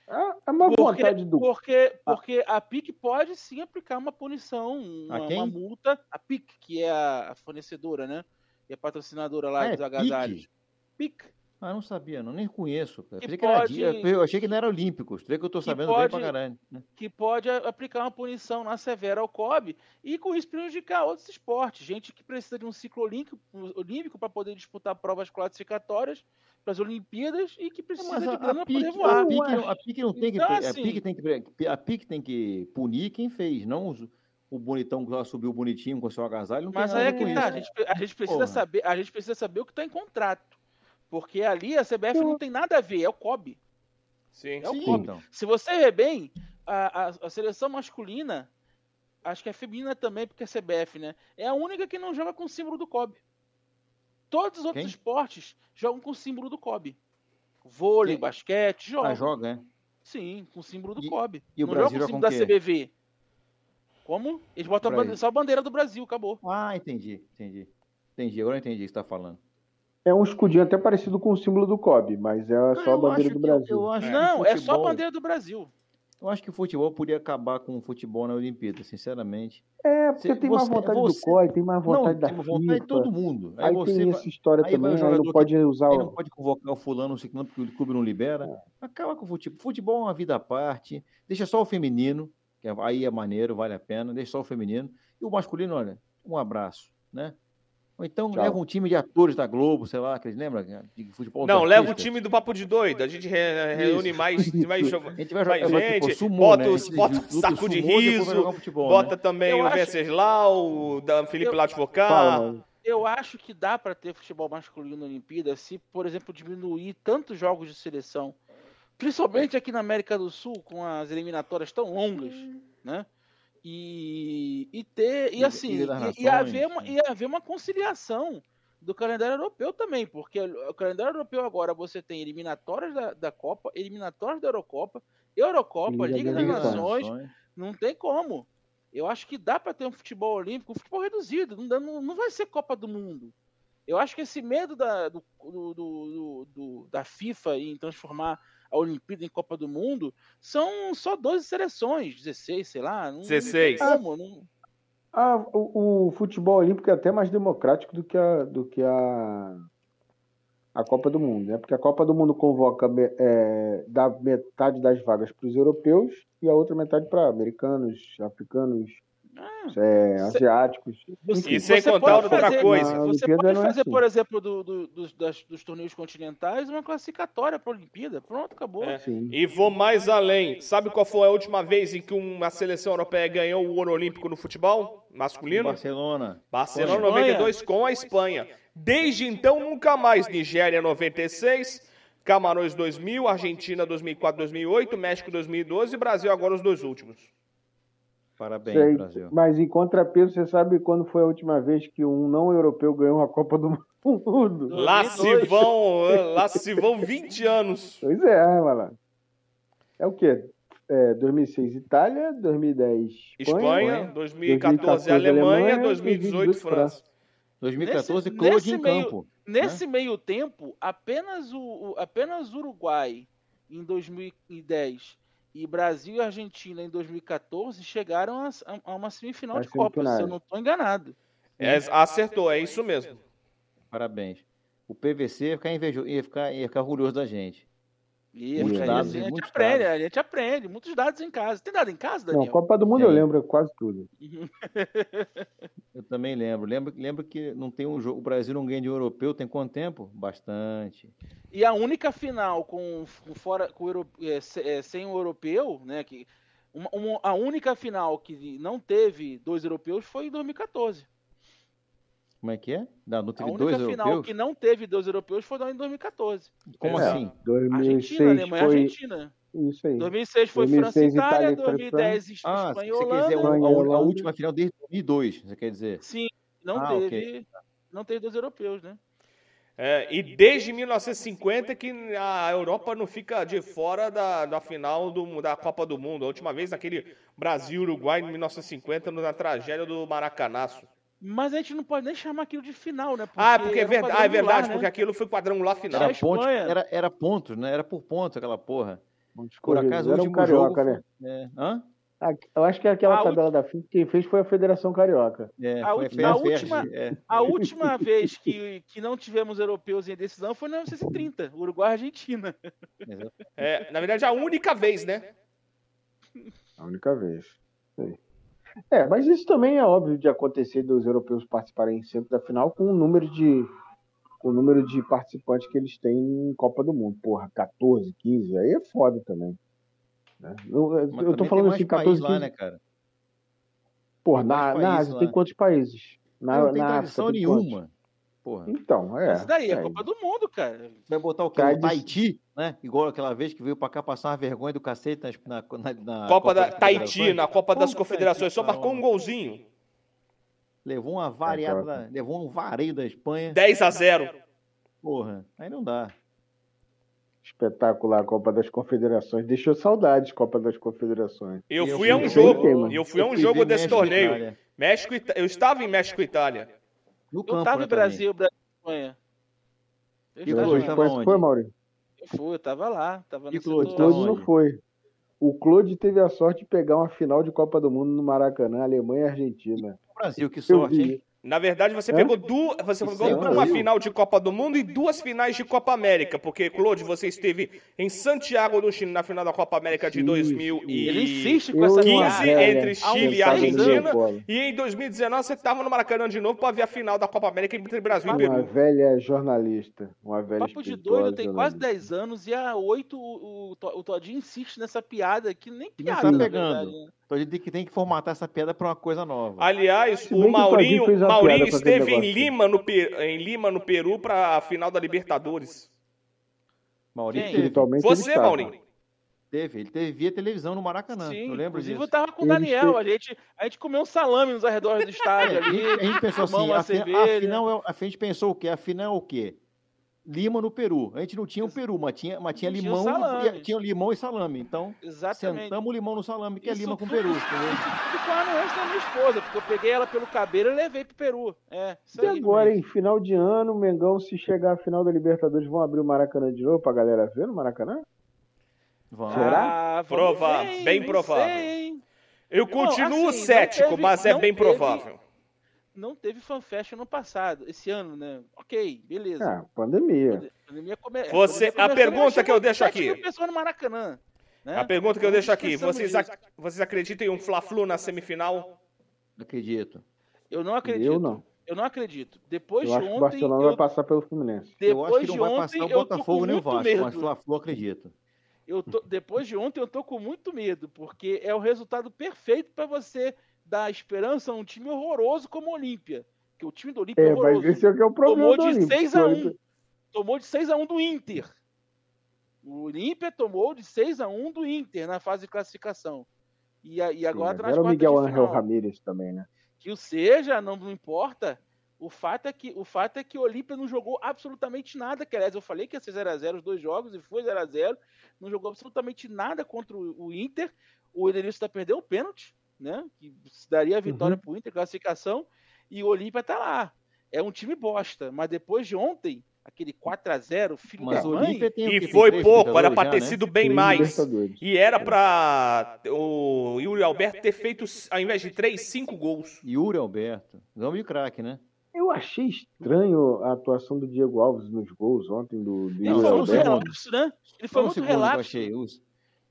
É, é uma Porque, vontade do. porque, porque a PIC pode sim aplicar uma punição, uma, quem? uma multa. A PIC, que é a, a fornecedora, né? E a patrocinadora lá Ah, é dos agasalhos. PIC. Ah, não sabia, não, nem conheço. Cara. Que era pode- dia- eu achei que não era Olímpicos. Vê que eu que sabendo bem pra pode- caralho. né? que pode a- aplicar uma punição na severa ao COB e com isso prejudicar outros esportes. Gente que precisa de um ciclo olímpico, olímpico para poder disputar provas classificatórias para as Olimpíadas e que precisa de a, grana a, para poder voar. a, PIC, não- a PIC não tem que. Então, a, assim- PIC tem que a PIC tem que punir quem fez, não os- o bonitão que lá subiu bonitinho com o seu agasalho. Mas aí é a que tá, a gente, a gente precisa Porra. saber, a gente precisa saber o que está em contrato. Porque ali a CBF não tem nada a ver, é o COB. Sim. É o Sim, COB. então. Se você ver bem, a, a- a seleção masculina, acho que é feminina também, porque é CBF, né? É a única que não joga com o símbolo do COB. Todos os outros Quem? esportes jogam com o símbolo do COB. Vôlei, Quem? basquete, jogam. Ah, joga, é. Sim, com o símbolo do E- COB. e o não Brasil joga com o joga símbolo com da? CBV. Como? Eles botam a Pra bande- ele. só a bandeira do Brasil, acabou. Ah, entendi, entendi. Entendi, agora eu entendi o que você tá falando. É um escudinho até parecido com o símbolo do COB, mas é só a bandeira do que- Brasil. eu acho que Não, é só a bandeira do Brasil. Eu acho que o futebol podia acabar com o futebol na Olimpíada, sinceramente. É, porque Você- tem mais você- vontade você- do COI, tem mais vontade não, da tem FIFA. vontade de todo mundo. Aí, Aí você tem vai- essa história aí também, aí não que- pode usar Aí o... não pode convocar o fulano, o ciclano, porque o clube não libera. Acaba com o futebol. Futebol é uma vida à parte. Deixa só o feminino, que é- aí é maneiro, vale a pena. Deixa só o feminino. E o masculino, olha, um abraço, né? Ou então Tchau. leva um time de atores da Globo, sei lá, que eles lembram de futebol. Não, leva o time do Papo de Doido. A gente re- reúne mais, mais jogo- A gente vai mais jogar vai, gente, tipo, sumô, bota, né? Os- bota luta saco sumô, de riso, futebol, bota né? também Eu o acho- Venceslau, o da Felipe Eu-. Fala, Eu acho que dá para ter futebol masculino na Olimpíada se, por exemplo, diminuir tantos jogos de seleção, principalmente aqui na América do Sul, com as eliminatórias tão longas, né? E, e ter e assim e, e haver uma, né? e haver uma conciliação do calendário europeu também, porque o calendário europeu agora você tem eliminatórias da, da Copa, eliminatórias da Eurocopa, Eurocopa, Liga Liga das Nações. Nações, não tem como. Eu acho que dá para ter um futebol olímpico, um futebol reduzido. Não, dá- não, não vai ser Copa do Mundo. Eu acho que esse medo da, do- do- do- da FIFA em transformar a Olimpíada em Copa do Mundo são só 12 seleções, 16, sei lá. Não, 16. Não tem como, não- Ah, o, o futebol olímpico é até mais democrático do que a, do que a, a Copa do Mundo, né? Porque a Copa do Mundo convoca é, dá metade das vagas para os europeus e a outra metade para americanos, africanos, é, cê- asiáticos. Você- E sem você contar pode outra fazer- coisa. Você Olimpíada pode é fazer, assim. por exemplo, do- do- dos, das- dos torneios continentais uma classificatória para a Olimpíada. Pronto, acabou. É. E vou mais além. Sabe qual foi a última vez em que uma seleção europeia ganhou o ouro olímpico no futebol masculino? Barcelona. Barcelona Espanha. 92 com a Espanha. Desde então, nunca mais. Nigéria 96, Camarões 2000, Argentina 2004, 2008, México 2012 e Brasil agora os dois últimos. Parabéns, Sei, Brasil. mas em contrapeso, você sabe quando foi a última vez que um não europeu ganhou a Copa do Mundo? Lá se 2002. vão, lá se vão 20 anos. Pois é, mano. É o quê? É, 2006 Itália, 2010 Espanha, Espanha, 2014 2014 Alemanha, Alemanha, 2018 2018 França. 2014, Nesse- Claude nesse em meio- campo. Nesse meio tempo, apenas o, o- apenas o Uruguai em 2010 e Brasil e Argentina em 2014 chegaram a, a uma semifinal As de Copa, se eu não estou enganado. É, acertou, é isso mesmo. Parabéns. O PVC ia ficar, invejoso, ia ficar, ia ficar orgulhoso da gente. E Muitos a, dados, gente, a gente muitos aprende, dados. a gente aprende, muitos dados em casa. Tem dado em casa, Não, Daniel? Copa do Mundo eu Tem. lembro quase tudo. Eu também lembro. Lembro, lembro que não tem um jogo. O Brasil não ganha de europeu tem quanto tempo? Bastante. E a única final com, com fora com euro- é, é, sem o europeu, né? Que, uma- uma- a única final que não teve dois europeus foi em 2014. Como é que é? Não, não A teve única dois final europeus? que não teve dois europeus foi em 2014. Como É, assim? 2006 Argentina, Alemanha foi Argentina. isso aí. 2006 foi 2006 França e Itália, Itália e 2010 Ah, Espanha e você quer dizer Holanda. a, a- a Holanda. última final desde 2002, você quer dizer? Sim, não Ah, teve, não teve dois europeus, né? É, e desde 1950 que a Europa não fica de fora da, da final do- da Copa do Mundo. A última vez naquele Brasil-Uruguai em 1950, na tragédia do Maracanaço. Mas a gente não pode nem chamar aquilo de final, né? ah, porque é um verdade, ah, é verdade né? porque aquilo foi quadrangular final. Era, a ponto, era, era pontos, né? Era por pontos aquela porra. Por acaso, o Era um último carioca, jogo né? É. Hã? Ah, Eu acho que aquela A tabela da FIFA quem fez foi a Federação Carioca. É, A foi a Ferg, última- é. A última vez que, que não tivemos europeus em decisão foi em 1930, Uruguai e Argentina. É, na verdade, a única vez, né? A única vez. Sei. É, mas isso também é óbvio de acontecer dos europeus participarem sempre da final com o número de o número de participantes que eles têm em Copa do Mundo. Porra, 14, 15, aí é foda também. né? Eu, Mas eu tô falando assim, mais país 14, 15. lá, né, cara? Porra, na, na Ásia lá. tem quantos países? Na, não tem na tradição África nenhuma. Porra. Então, é. Isso daí é é. Copa do Mundo, cara. Vai botar o quê? Tradi- O Tahiti, né? Igual aquela vez que veio pra cá passar uma vergonha do cacete na, na, na Copa da das Tahiti, Confederações. na Copa das Puta Confederações, só marcou um golzinho. Levou uma variada, da- levou um vareio da Espanha. 10 a 0 Porra, aí não dá. Espetacular a Copa das Confederações. Deixou saudades Copa das Confederações. Eu fui a um jogo. Eu fui a um jogo desse México torneio. Itália. México, eu estava em México e Itália. No Eu campo, tava né, em também. Brasil, Brasil e E estava Foi, onde? foi, Maurício? Eu fui, eu tava lá. Tava E não onde? foi. o Claude teve a sorte de pegar uma final de Copa do Mundo no Maracanã, Alemanha e Argentina. O Brasil, que sorte, hein? Na verdade, você Hã? pegou duas, você Isso pegou é uma final de Copa do Mundo e duas finais de Copa América, porque Claude, você esteve em Santiago do Chile na final da Copa América de Sim, 2015 Ele insiste com Eu essa e uma piada. velha entre Chile e sentada no Argentina. e em 2019 você estava no Maracanã de novo para ver a final da Copa América entre Brasil e Uma Peru. velha jornalista, uma velha Papo de doido tem quase jornalista. 10 anos e há 8 o, o, o Todinho insiste nessa piada que nem E não piada, tá pegando. verdade, né? Então a gente tem que, tem que formatar essa piada pra uma coisa nova. Aliás, o Maurinho, Maurinho esteve em. Lima, no, em Lima, no Peru, para a final da Libertadores. Teve, Espiritualmente Você. Maurinho. teve. Ele teve via televisão no Maracanã. Sim, eu lembro inclusive disso. eu tava com o Daniel, a gente, a gente comeu um salame nos arredores do estádio É, a, ali. gente, a gente pensou assim, tomamos uma a, fi- a cerveja. final é, a gente pensou o quê? A final é o quê? Lima no Peru. A gente não tinha o Peru, mas tinha, mas tinha tinha limão, e, tinha limão e salame. Então, Exatamente. sentamos o limão no salame, que é Isso Lima com Peru. entendeu? Tudo com a anuência da minha esposa, porque eu peguei ela pelo cabelo e levei pro Peru. É, E aí. agora, em final de ano, o Mengão, se chegar à final da Libertadores, vão abrir o Maracanã de novo pra galera ver no Maracanã? Vamos. Será? Ah, bem nem provável. sei? Eu continuo assim, cético, teve- mas é bem teve- provável. Não teve fanfest ano passado, esse ano, né? Ok, beleza. Ah, pandemia. A pandemia come- é, Você- a pergunta que eu deixo 7 mil aqui. no Maracanã. né? A pergunta que eu Então, deixo aqui, vocês, ac- vocês acreditam em um Fla-Flu na semifinal? Acredito. Eu não acredito. Eu não. Eu não acredito. Depois Eu de acho que o ontem, Barcelona eu, vai passar pelo Fluminense. eu acho depois que não de vai ontem, passar o eu tô com Botafogo nem o Vasco, medo. mas Fla-Flu acredito. Eu tô- depois de ontem eu tô com muito medo, porque é o resultado perfeito para você dar esperança a um time horroroso como o Olímpia. Que o time do Olímpia é É, mas horroroso. esse é o que é o problema tomou de Olímpico. 6 O a 1 Olímpio- Tomou de 6 a 1 do Inter. O Olímpia tomou de 6 a 1 do Inter na fase de classificação. E, e Sim, agora mas tá nas era o Miguel Angel. Ramírez também, né? Que o seja, não, não importa. O fato é que o fato é que o Olímpia não jogou absolutamente nada. Que aliás, eu falei que ia ser 0x0 os dois jogos e foi 0x0. Não jogou absolutamente nada contra o, o Inter. O Edenilson tá perdeu um pênalti, né? Que daria a vitória Uhum. pro Inter, classificação. E o Olímpia tá lá. É um time bosta. Mas depois de ontem, aquele 4x0, filho Mas da o mãe. O? E foi pouco, era já, ter né? sido bem Três mais. E era pra o Yuri Alberto ter feito, ao invés de três, cinco gols. Yuri Alberto. Nome de craque, né? Eu achei estranho a atuação do Diego Alves nos gols ontem do, do Ele foi Yuri muito segundo. Alberto. relapso, né? Ele foi no muito eu relapso. achei.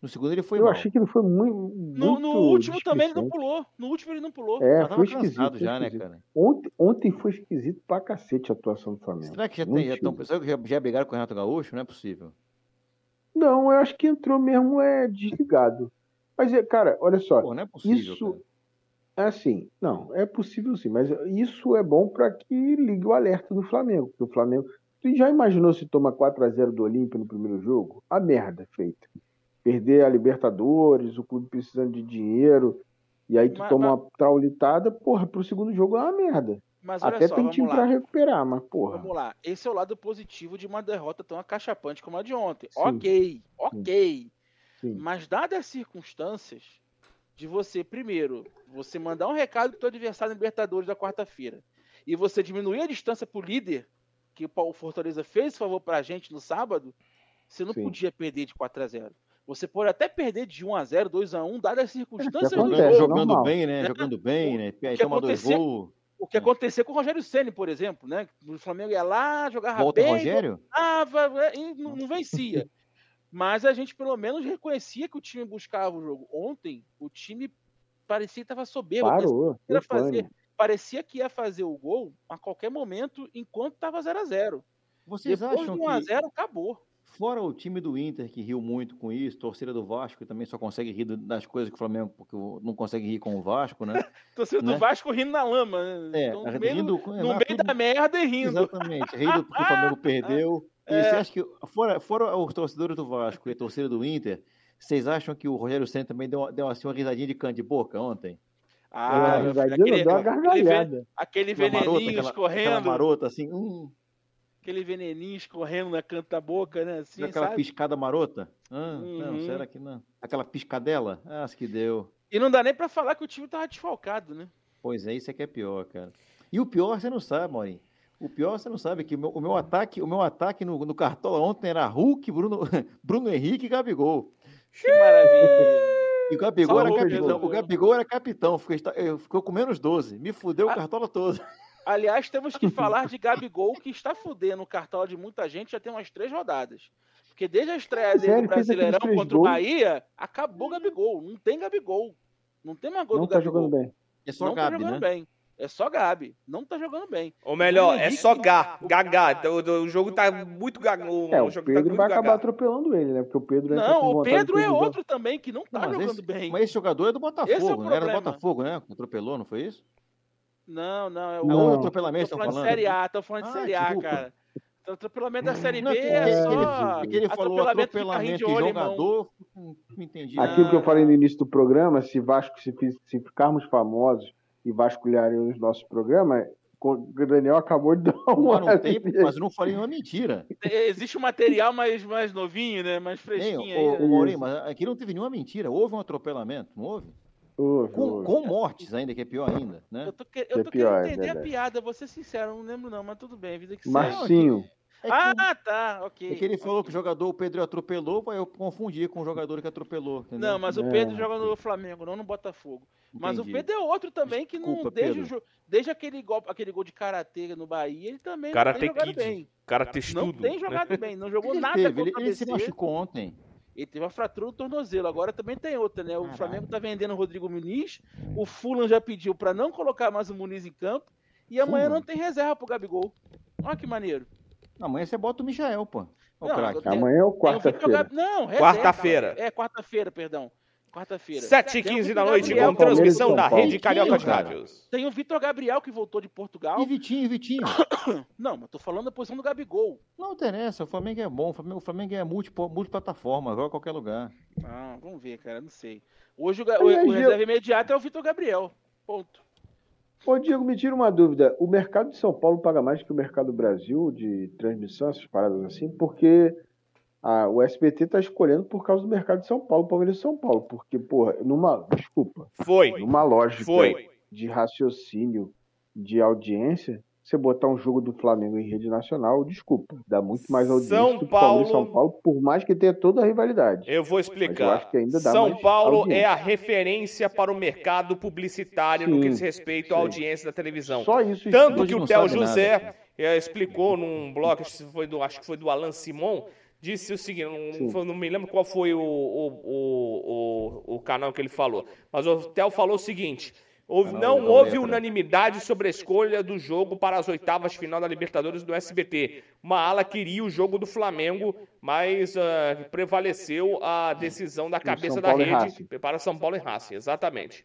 No segundo ele foi Eu mal. achei que ele foi muito. No, muito no último também ele não pulou. No último ele não pulou. É, Já foi esquisito. já, né, cara? Ontem, ontem foi esquisito pra cacete a atuação do Flamengo. Será que já tem? Já tão, esquisito. será que já, já brigaram com o Renato Gaúcho? Não é possível. Não, eu acho que entrou mesmo é desligado. Mas, é, cara, olha só. Pô, não é possível. Isso- cara. É assim, não, é possível sim, mas isso é bom para que ligue o alerta do Flamengo. Porque o Flamengo. Tu já imaginou se toma 4 a 0 do Olímpia no primeiro jogo? A merda feita. Perder a Libertadores, o clube precisando de dinheiro, e aí tu Mas- toma mas- uma traulitada, porra, pro segundo jogo é uma merda. Mas Até só, tem time lá. pra recuperar, mas porra. Vamos lá. Esse é o lado positivo de uma derrota tão acachapante como a de ontem. Sim. Ok, ok. Sim. Mas dadas as circunstâncias de você, primeiro, você mandar um recado pro teu adversário na Libertadores da quarta-feira e você diminuir a distância pro líder, que o Fortaleza fez favor pra gente no sábado, você não Sim. podia perder de 4 a 0 Você pode até perder de 1 a 0 2 a 1 dadas as circunstâncias do jogo. jogando normal. bem, né? Jogando bem, né? Aí que toma dois gols. O que aconteceu com o Rogério Ceni, por exemplo, né? O Flamengo ia lá, jogava Volta o bem, Rogério? voltava e não, não vencia. Mas a gente pelo menos reconhecia que o time buscava o jogo. Ontem, o time parecia que estava soberbo. parecia Parou. que ia deu pane. fazer- Parecia que ia fazer o gol a qualquer momento enquanto estava 0 a 0 Vocês Depois acham de 1 a que, 0 acabou. Fora o time do Inter, que riu muito com isso, torcida do Vasco, que também só consegue rir das coisas que o Flamengo porque não consegue rir com o Vasco, né? Torcida Né? do Vasco rindo na lama. né? É, Então, no meio, rindo com- é, no lá meio tudo- da merda e rindo. Exatamente, rindo porque o Flamengo perdeu. E É. você acha que, fora, fora os torcedores do Vasco e a torcida do Inter, vocês acham que o Rogério Senna também deu, uma- deu assim, uma risadinha de canto de boca ontem? Ah, risadinha, aquele, deu uma aquele, gargalhada. aquele marota, veneninho aquela, aquela escorrendo. marota assim, hum, Aquele veneninho escorrendo na canto da boca, né? Assim, aquela sabe? piscada marota? Ah, Não, Uhum. será que não? Aquela piscadela? Ah, acho que deu. E não dá nem pra falar que o time tava desfalcado, né? Pois é, isso é que é pior, cara. E o pior você não sabe, Maurinho. O pior você não sabe que o meu, o meu ataque, o meu ataque no, no Cartola ontem era Hulk, Bruno, Bruno Henrique e Gabigol. Que maravilha. E o Gabigol era Salvou o capitão. O Gabigol era capitão. Ficou, eh, ficou com menos 12. Me fudeu o Ah. cartola todo. Aliás, temos que falar de Gabigol, que está fudendo o cartola de muita gente já tem umas três rodadas. Porque desde a estreia dele aqueles Brasileirão contra o? Bahia, acabou o Gabigol. Não tem Gabigol. Não tem mais gol Não do tá Gabigol. jogando bem. É só não tá Gabi, jogando né? bem. É só Gabi. Não tá jogando bem. Ou melhor, Bruno é só Gá. Gagá. Então, O, o jogo tá muito gaga. O, É, o jogo tá Pedro muito vai gagá. acabar atropelando ele, né? Porque o Pedro entra Não, o Pedro é outro também que não tá Não, mas, jogando esse, bem. mas esse jogador é do Botafogo, Esse é o não era do. Botafogo, né? Atropelou, não foi isso? Não, não. É É o Não. atropelamento, estão falando de. Série A, tô falando de Ah, Série A, desculpa. cara. Então, atropelamento da Série Não, B é é, é só é que ele falou atropelamento de atropelamento carrinho de de ônibus, jogador, não não entendi. Aqui- Aquilo que eu falei no início do programa, se Vasco se, se ficarmos famosos e vasculharem os nossos programas, o Daniel acabou de dar uma. Mas não, tem, mas eu não falei uma mentira. Existe um material mais, mais novinho, né? Mais fresquinho ô, ainda. ô, Maurinho, mas aqui não teve nenhuma mentira. Houve um atropelamento, não houve? Com, com mortes ainda, que é pior ainda, né? Eu tô, que- É eu tô pior, é querendo entender a verdade. piada, vou ser sincero, não lembro não, mas tudo bem, vida que segue. Marcinho, É que, Ah, tá, ok. é que ele falou que o jogador, o Pedro atropelou, aí eu confundi com o jogador que atropelou. Entendeu? Não, mas o É. Pedro joga no Flamengo, não no Botafogo. Mas o Entendi. Pedro é outro também que não, Desculpa, desde, o Pedro. jo- desde aquele, gol, aquele gol de karatê no Bahia, ele também Karate não tem jogado Kid. bem. Cara Não tem jogado bem, não jogou Ele nada teve, contra ele, o ele se machucou ontem. Ele teve uma fratura no tornozelo. Agora também tem outra, né? O Caralho. Flamengo tá vendendo o Rodrigo Muniz. O Fulham já pediu pra não colocar mais o Muniz em campo. E amanhã Fulham? não tem reserva pro Gabigol. Olha que maneiro. Amanhã você bota o Michael, pô. Não, eu tenho- amanhã ou o quarta-feira? Não, reserva. Quarta-feira. É, quarta-feira, perdão. Quarta-feira. 7 e Tem o 15 Vitor da noite, Gabriel, com transmissão da e Rede. Carioca de. Rádios. Tem o Vitor Gabriel que voltou de Portugal. E Vitinho, Vitinho. Não, mas tô falando da posição do Gabigol. Não interessa, o Flamengo é bom, o Flamengo, o Flamengo é multiplataforma, joga em qualquer lugar. Ah, vamos ver, cara, não sei. Hoje o, o, o reserva imediato é o Vitor Gabriel. Ponto. Ô, Diego, me tira uma dúvida. O mercado de São Paulo paga mais que o mercado do Brasil de transmissão, essas paradas assim, porque a- o SBT está escolhendo por causa do mercado de São Paulo, Palmeiras e São Paulo. Porque, porra, numa. Desculpa. Foi. Numa lógica Foi. de raciocínio de audiência, você botar um jogo do Flamengo em rede nacional, desculpa, dá muito mais audiência São do que Palmeiras Paulo- São Paulo, por mais que tenha toda a rivalidade. Eu vou eu explicar. acho que ainda dá São Paulo audiência. é a referência para o mercado publicitário no que Sim, diz respeito à sim. audiência da televisão. Só isso Tanto que o Theo sabe nada. José eh, explicou num blog, acho que foi do, acho que foi do Alan Simon, disse o seguinte, não, não me lembro qual foi o, o, o, o, o canal que ele falou, mas o Theo falou o seguinte, houve- não houve unanimidade sobre a escolha do jogo para as oitavas final da Libertadores do SBT. Uma ala queria o jogo do Flamengo, mas ah, prevaleceu a decisão da cabeça da e rede para São Paulo e Racing, exatamente.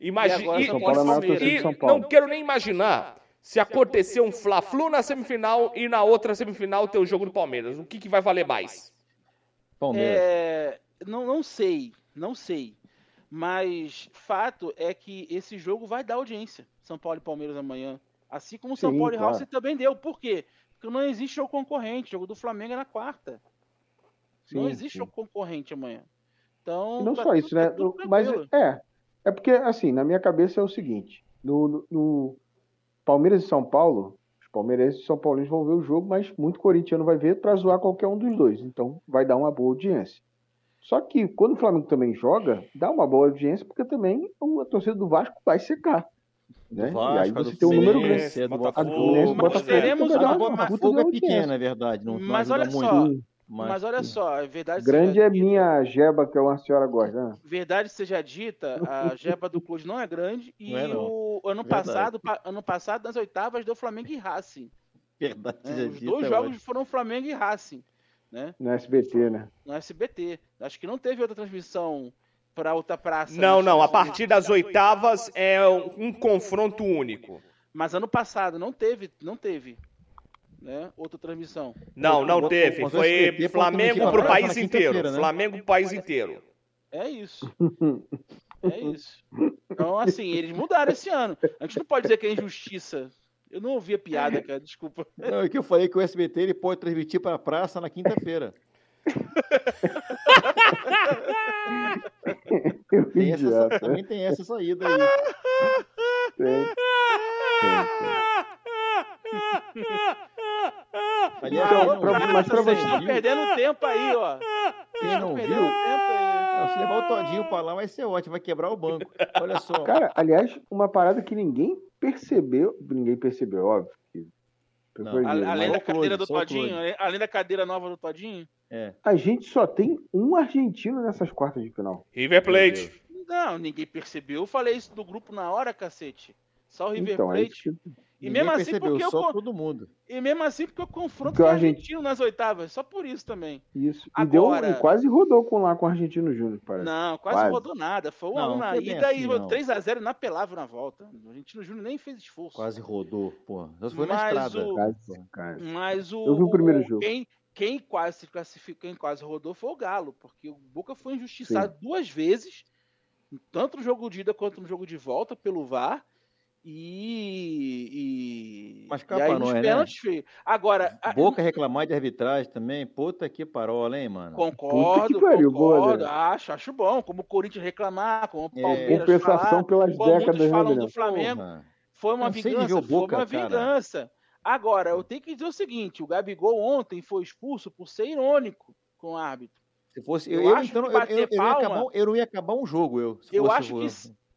E Imagina, agora e, e- Paulo é e- e Paulo. não quero nem imaginar se acontecer um Fla-Flu na semifinal e na outra semifinal ter o jogo do Palmeiras. O que, que vai valer mais? Palmeiras. É, não, não sei, não sei. Mas fato é que esse jogo vai dar audiência. São Paulo e Palmeiras amanhã. Assim como São Sim, Paulo e claro. Racing também deu. Por quê? Porque não existe jogo concorrente. O jogo do Flamengo é na quarta. não Sim, existe sim. jogo concorrente amanhã. Então, E não tá só tudo- isso, né? tá Mas é. É porque, assim, na minha cabeça é o seguinte: no- no Palmeiras e São Paulo, os palmeirenses e São Paulinos vão ver o jogo, mas muito corintiano vai ver para zoar qualquer um dos dois. Então vai dar uma boa audiência. Só que quando o Flamengo também joga, dá uma boa audiência, porque também a torcida do Vasco vai secar. Né? e aí Vasco, você tem um número grande. Botafogo, mas teremos uma- uma uma- de é pequeno, é verdade. Não, não Mas ajuda olha muito. só, Sim. Mas, Mas olha só, é verdade Grande seja é dita- minha jeba, que é uma senhora gosta. Né? verdade seja dita, a jeba do Clube não é grande e Não é, não. o ano Verdade. passado, pa- ano passado nas oitavas deu Flamengo e Racing. verdade né? seja Os dita, dois é jogos foram Flamengo e Racing, né? No SBT, né? No SBT. Acho que não teve outra transmissão para outra praça. Não, né? não. A partir das oitavas é um confronto único. Mas ano passado não teve, não teve, né? Outra transmissão. Não, não o teve. Foi Flamengo pro na país quinta-feira, inteiro. né? Flamengo pro país inteiro. É isso. É isso. Então, assim, eles mudaram esse ano. A gente não pode dizer que é injustiça. Eu não ouvi a piada, cara, desculpa. Não, é que eu falei que o SBT ele pode transmitir para a praça na quinta-feira. Tem essa, também tem essa saída aí. Tem. Aliás, Então, mas pra Vocês você- estão perdendo tempo aí, ó. quem não viu, tempo aí. Não, se levar o Todinho pra lá vai ser ótimo, vai quebrar o banco. Olha só. Cara, aliás, uma parada que ninguém percebeu. Ninguém percebeu, óbvio. Não, Além da cadeira do Todinho, além- da cadeira nova do Todinho. É. A gente só tem um argentino nessas quartas de final. River Plate. Não, ninguém percebeu. Eu falei isso do grupo na hora, cacete. Só o River Então, é Plate. que... E Ninguém mesmo assim, percebeu, porque eu só con- todo mundo. E mesmo assim, porque eu confronto Porque com o o argent- argentino nas oitavas. Só por isso também. Isso. E, Agora- deu, e quase rodou com lá com o Argentino Júnior, parece. Não, quase, Quase. rodou nada. Foi 1 Não, a 1 não na ida assim, e não. 3x0 na pelável na volta. O Argentino Júnior nem fez esforço. Quase rodou, porra. Só foi na Mas estrada. o- Quase, cara. Mas o. Eu vi o primeiro jogo. Quem, quem quase se classificou, quem quase rodou foi o Galo, porque o Boca foi injustiçado duas vezes, tanto no jogo de ida quanto no jogo de volta, pelo VAR. E. e Mas e cá aí nós, né? pênaltis, feio. Agora, a- Boca reclamar de arbitragem também. Puta que parola, hein, mano? concordo, Puta que pariu, boa, concordo. Zé. acho, acho bom. Como o Corinthians reclamar, como o É. Palmeiras Compensação falar, pelas como décadas, né, falam Adriano? do Flamengo. Porra. Foi uma vingança, Boca, foi uma cara. vingança. Agora, eu tenho que dizer o seguinte: o Gabigol ontem foi expulso por ser irônico com o árbitro. Se fosse. Eu Eu, eu, acho então, que eu, eu, não ia palma- acabar, um- eu não ia acabar um jogo, eu. se Eu fosse acho o- que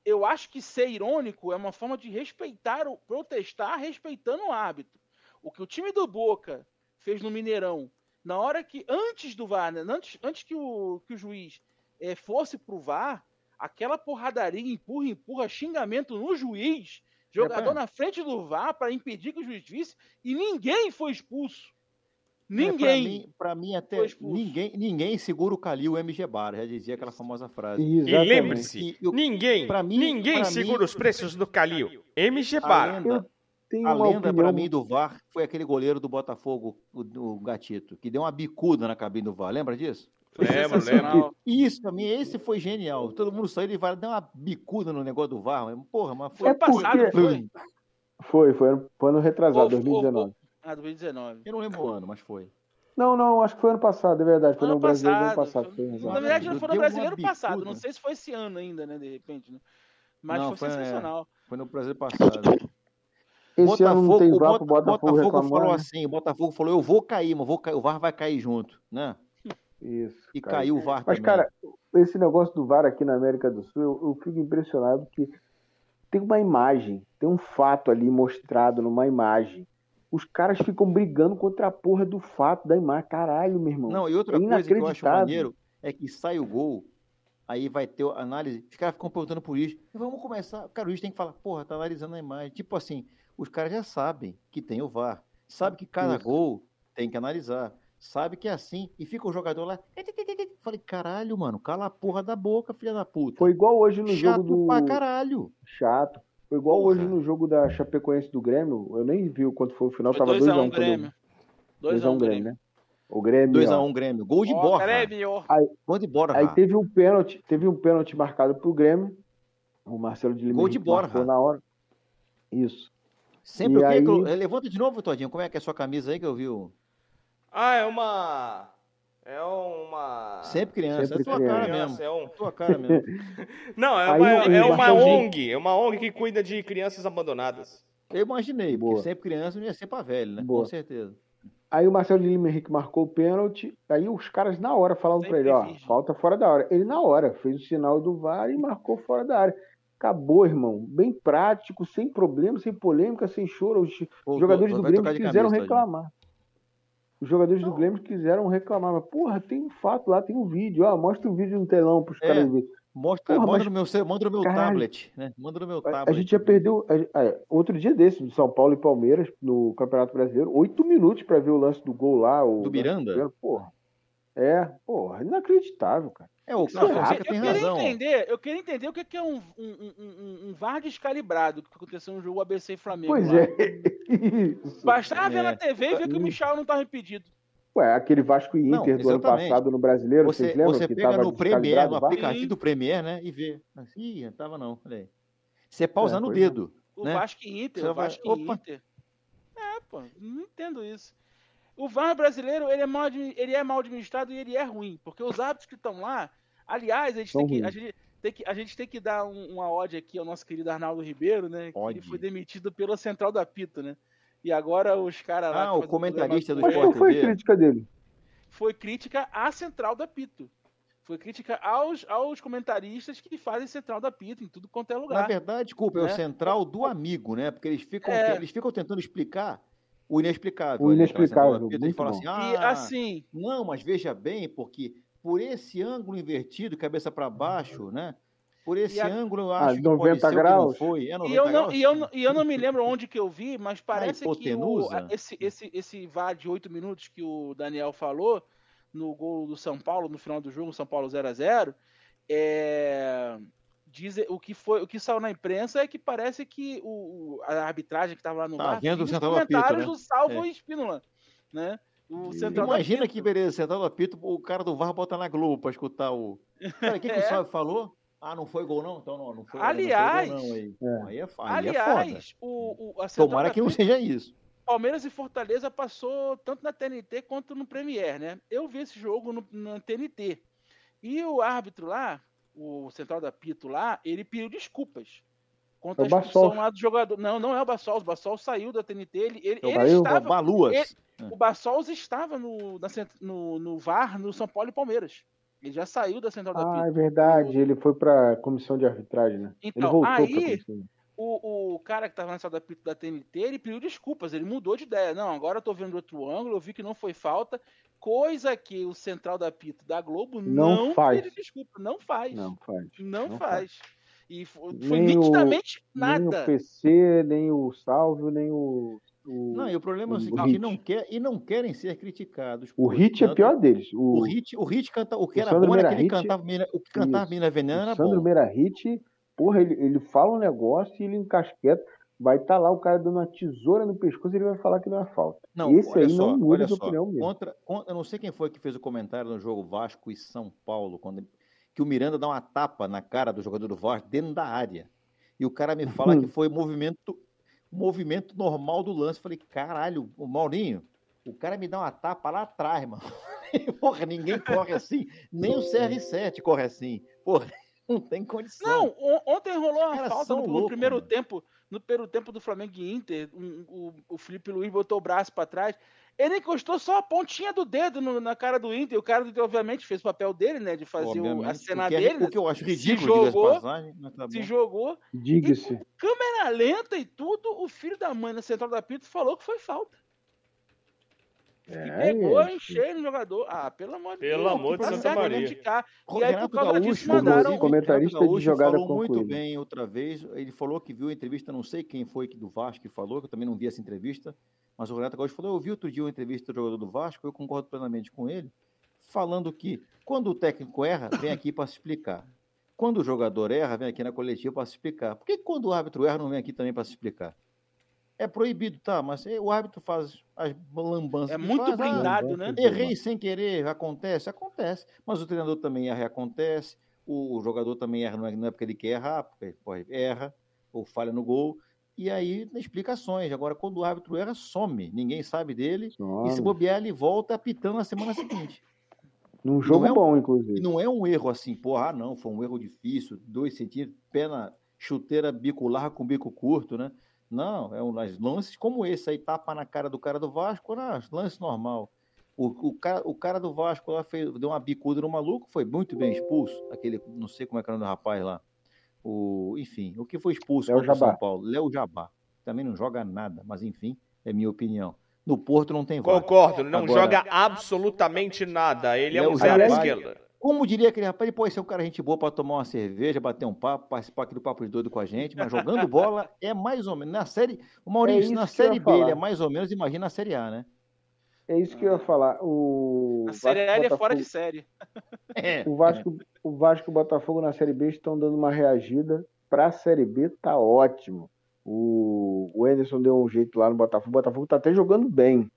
Eu acho que ser irônico é uma forma de respeitar, o, protestar respeitando o árbitro. O que o time do Boca fez no Mineirão, na hora que, antes do VAR, né, antes, antes que, o, que o juiz eh, fosse pro VAR, aquela porradaria, empurra, empurra, xingamento no juiz, jogador pá. na frente do VAR para impedir que o juiz visse, e ninguém foi expulso. É, Ninguém. mim, pra mim até foi expulso. ninguém, ninguém segura o Calil MG Bar, já dizia aquela famosa frase. E Exatamente. lembre-se, E eu- ninguém, pra mim- ninguém pra segura mim- os preços do Calil. MG A Bar. lenda, a lenda pra mim do VAR foi aquele goleiro do Botafogo, o, o Gatito, que deu uma bicuda na cabine do VAR, lembra disso? Lembro, sensacional. Isso, pra mim, esse foi genial. Todo mundo saiu e vai dar uma bicuda no negócio do VAR. mas, Porra, mas foi. Foi passado, porque- foi? Foi, foi ano, foi ano retrasado, Ou- 2019. Ah, 2019. Eu não lembro o ano, mas foi. Não, não, acho que foi ano passado, é verdade. Foi Ano no brasileiro do ano passado, foi- Foi, Na verdade, não foi no uma brasileiro passado. Não sei se foi esse ano ainda, né? De repente, né? Mas Não, foi, foi, é, sensacional. Foi no Brasil passado. Esse ano não tem VAR Bota- pro Botafogo Botafogo reclamar. falou né? assim, o Botafogo falou, eu vou cair, mas vou cair, o VAR vai cair junto, né? Isso. E cara. caiu o VAR Mas, também. cara, esse negócio do VAR aqui na América do Sul, eu, eu fico impressionado que tem uma imagem, tem um fato ali mostrado numa imagem. Os caras ficam brigando contra a porra do fato da imagem. Caralho, meu irmão. Não, e outra é coisa que eu acho maneiro é que sai o gol, aí vai ter a análise, os caras ficam perguntando pro juiz, vamos começar, cara, o juiz tem que falar, porra, tá analisando a imagem. Tipo assim, os caras já sabem que tem o VAR, sabe que cada Isso. gol tem que analisar, sabe que é assim, e fica o jogador lá, falei, caralho, mano, cala a porra da boca, filha da puta. Foi igual hoje no Chato jogo do. pra caralho. Chato. Foi igual Porra. hoje no jogo da Chapecoense do Grêmio. Eu nem vi o quanto foi o final. Foi tava 2x1 2x1 um Grêmio. 2x1 2x1 Grêmio, né? O Grêmio. 2x1 ó. Grêmio, gol de borra. Grêmio. Gol de borra. Aí teve um pênalti, teve um pênalti marcado pro Grêmio. O Marcelo de Lima Gol de Borja. na hora. Isso. Sempre E o quê? aí- que eu- Levanta de novo, Todinho, como é que é a sua camisa aí que eu vi? o- Ah, é uma. É uma. Sempre criança, Sempre é tua criança. cara mesmo. é um- Tua cara mesmo. Não, é Aí uma, é uma ONG. É uma ONG que cuida de crianças abandonadas. Eu imaginei, porque Boa. sempre criança não ia ser pra velho, né? Boa. Com certeza. Aí o Marcelo de Lima Henrique marcou o pênalti. Aí os caras na hora falavam pra ele, ó, virgem. falta fora da hora. Ele na hora fez o sinal do VAR e marcou fora da área. Acabou, irmão. Bem prático, sem problema, sem polêmica, sem choro. Os Voltou, jogadores do vai Grêmio tocar de quiseram reclamar. Os jogadores do Grêmio quiseram reclamar. Mas, porra, tem um fato lá, tem um vídeo. Ó, mostra o vídeo no telão pros É. caras verem. Mostra, Porra, manda, mas- no meu, manda no meu Caralho. tablet, né? Manda no meu A- tablet. A gente já perdeu. a- a- outro dia desse, do São Paulo e Palmeiras, no Campeonato Brasileiro, oito minutos pra ver o lance do gol lá. Do Miranda? Porra. É, porra, inacreditável, cara. É, o é Fonseca Eu tem queria razão. entender, eu queria entender o que é um, um, um, um- VAR descalibrado que aconteceu no jogo ABC e Flamengo. Pois lá. é. Isso. Bastava ver É. na TV e ver que o Michel não estava impedido. Ué, aquele Vasco e Não, Inter do ano passado no Brasileiro, Você, vocês lembram? você que pega tava no Premiere, descalibrado no o aplicativo do Premiere, né? E vê. Ih, não tava não. Olha aí. Você pausa É, no pois é. dedo. O Né? Vasco e Inter, Você o vai- Vasco e Opa. Inter. É, pô, não entendo isso. O VAR brasileiro, ele é mal, ele é mal administrado e ele é ruim, porque os árbitros que estão lá, aliás, a gente, tem que, a, gente tem que, a gente tem que dar um- uma ode aqui ao nosso querido Arnaldo Ribeiro, né? Que ele foi demitido pela Central da Pito, né? E agora os caras lá. Ah, o comentarista programa do Mas com qual Sport foi a crítica dele? Foi crítica à Central da Pito. Foi crítica aos, aos comentaristas que fazem central da pita em tudo quanto é Na lugar. verdade, desculpa, é o né? central do amigo, né? Porque eles ficam, É. eles ficam tentando explicar o inexplicável. O central inexplicável, pita, muito bom. assim, E ah, assim, Não, mas veja bem, porque por esse ângulo invertido, cabeça para baixo, né? Por esse E a- ângulo eu Ah, acho que pode 90 ser o que não graus? foi. É 90 E eu, não, graus? e, eu, não- e eu não me lembro onde que eu vi, mas parece que o, esse, esse, esse VAR de 8 minutos que o Daniel falou no gol do São Paulo, no final do jogo, São Paulo 0 a 0 é, diz, o, que foi, o que saiu na imprensa é que parece que o, o- a arbitragem que estava lá no Tá VAR vendo o os central do apito, comentários né? do Salvo É. Espínola, né? O E- central do Imagina que beleza, central do apito, o cara do VAR bota na Globo para escutar o. Cara, o que, que É. o Sábio falou? Ah, não foi gol não? Então não, não foi, Aliás- não foi gol não. Aí, É. Aí é, aí é foda. Aliás, o, o, a central Tomara que não seja isso. Palmeiras e Fortaleza passou tanto na TNT quanto no Premier, né? Eu vi esse jogo no, na TNT. E o árbitro lá, o central da Pito lá, ele pediu desculpas. Contra É a o expulsão Bassol. lá do jogador. Não, não é o Bassol. O Bassol saiu da TNT. Ele, ele, Então, ele estava. Baluas. ele- O Bassols estava no, na no, no VAR no São Paulo e Palmeiras. Ele já saiu da central da Ah, é Pito. verdade. Ele foi pra comissão de arbitragem, né? ele Então, voltou aí- o, o cara que estava na sala da pita da TNT, ele pediu desculpas, ele mudou de ideia. Não, agora eu tô vendo outro ângulo, eu vi que não foi falta, coisa que o central da pita da Globo Não não, faz. pede desculpa, não faz. Não, faz. Não, não faz. E foi, foi Nem o- nitidamente Nem nada. o PC, nem o Salvio, nem o. O, Não, e o problema é o o seguinte, Hit. e não, quer, e não querem ser criticados. o Hit é portanto, pior deles. O, O Hit, o Hit canta, o que o era Sandro bom era que ele Meira Hit- cantava, o que cantava. Mina Veneno era o Sandro bom. Meirahit, porra, ele, ele fala um negócio e ele encasqueta. Vai estar lá o cara dando uma tesoura no pescoço e ele vai falar que não é falta. Não, Esse aí só, não muda de só. opinião mesmo. Contra, contra- eu não sei quem foi que fez o comentário no jogo Vasco e São Paulo, quando, que o Miranda dá uma tapa na cara do jogador do Vasco dentro da área. E o cara me fala que foi movimento, movimento normal do lance. Falei, caralho, o Maurinho, o cara me dá uma tapa lá atrás, mano. Porra, ninguém corre assim. Nem o CR7 corre assim. Porra, não tem condição. Não, on- ontem rolou uma falta no, no primeiro mano. tempo. No primeiro tempo do Flamengo e Inter, um- o, o Felipe Luiz botou o braço pra trás. Ele encostou só a pontinha do dedo no- na cara do Inter. O cara do Inter, obviamente, fez o papel dele, né? De fazer o, a cena é- dele. O que eu acho se ridículo, de jogou, passagem, tá se jogou. Diga-se. Câmera lenta e tudo, o filho da mãe na central da Pito falou que foi falta. E É, pegou é. em cheio no jogador. Ah, pelo amor de Pelo Deus. amor de Santa Maria. criticar. O E aí, por causa Gaúcho, disso, mandaram. o comentarista Gaúcho de jogada falou muito bem outra vez. Ele falou que viu a entrevista, não sei quem foi que do Vasco que falou, que eu também não vi essa entrevista, mas o Renato Gaúcho falou: eu vi outro dia uma entrevista do jogador do Vasco, eu concordo plenamente com ele, falando que quando o técnico erra, vem aqui para se explicar. Quando o jogador erra, vem aqui na coletiva para se explicar. Por que quando o árbitro erra, não vem aqui também para se explicar? É proibido, tá, mas o árbitro faz as lambanças. É muito faz, ah, blindado, né? Errei sem querer, acontece, acontece. Mas o treinador também erra, acontece. O jogador também erra, não é, é porque ele quer errar, porque pô, erra, ou falha no gol. E aí, explicações. Agora, quando o árbitro erra, some. Ninguém sabe dele. E se Some. bobear, ele volta apitando na semana seguinte. Num jogo não é um- bom, E inclusive. não é um erro assim, porra, ah, não, foi um erro difícil, dois centímetros, pé na chuteira bico largo com bico curto, né? Não, é um nas lances como esse aí, tapa na cara do cara do Vasco, não, lance normal. O, o, cara, o cara do Vasco lá fez, deu uma bicuda no maluco, foi muito bem expulso. Aquele, não sei como é que era o nome do rapaz lá. O, enfim, o que foi expulso Léo Jabá. São Paulo? Léo Jabá. Também não joga nada, mas enfim, é minha opinião. No Porto não tem VAR. Concordo, não Agora- joga absolutamente nada. Ele é Léo um zero à esquerda. Como diria aquele rapaz, ele pode ser um cara gente boa para tomar uma cerveja, bater um papo, participar aqui do Papo de Doido com a gente, mas jogando bola é mais ou menos. Na série. O Maurício, isso na que eu série B ele é mais ou menos, imagina a série A, né? É isso que eu ia falar. O A série A ele é fora de Botafogo- série. É. O Vasco, o Vasco e o Botafogo na Série B estão dando uma reagida. Pra Série B tá ótimo. O, o Anderson deu um jeito lá no Botafogo. O Botafogo tá até jogando bem.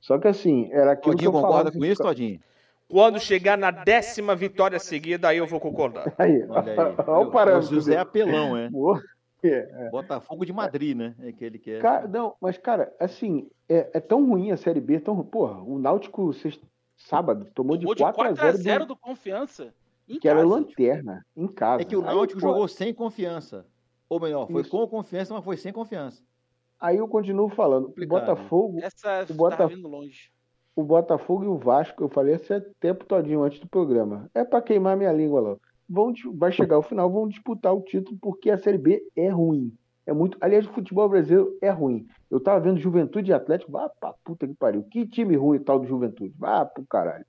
Só que assim, era aquilo que Todinho eu falava. concorda assim, com isso, Todinho? Quando chegar na décima vitória seguida, aí eu vou concordar. Aí, Olha aí. olha o parâmetro. O José dele. Apelão, é. Porra, é. Botafogo de Madrid, né? É que ele quer. Cara, não, mas, cara, assim, é, é tão ruim a Série B, tão, porra, o Náutico sexta- sábado tomou de Tomou de 4 a 0 4x0 do, do Confiança. Em que era casa. lanterna, em casa. É que o Aí, Náutico pô, jogou sem confiança. Ou melhor, foi Isso. com confiança, mas foi sem confiança. Aí eu continuo falando, o Complicado. Botafogo, Essa O tá vindo longe. O Botafogo e o Vasco, eu falei esse tempo todinho antes do programa. É pra queimar minha língua lá. Vão, vai chegar ao final, vão disputar o título porque a Série B é ruim. É muito. Aliás, o futebol brasileiro é ruim. Eu tava vendo Juventude e Atlético, vá pra puta que pariu. Que time ruim tal do Juventude. Vá pro caralho.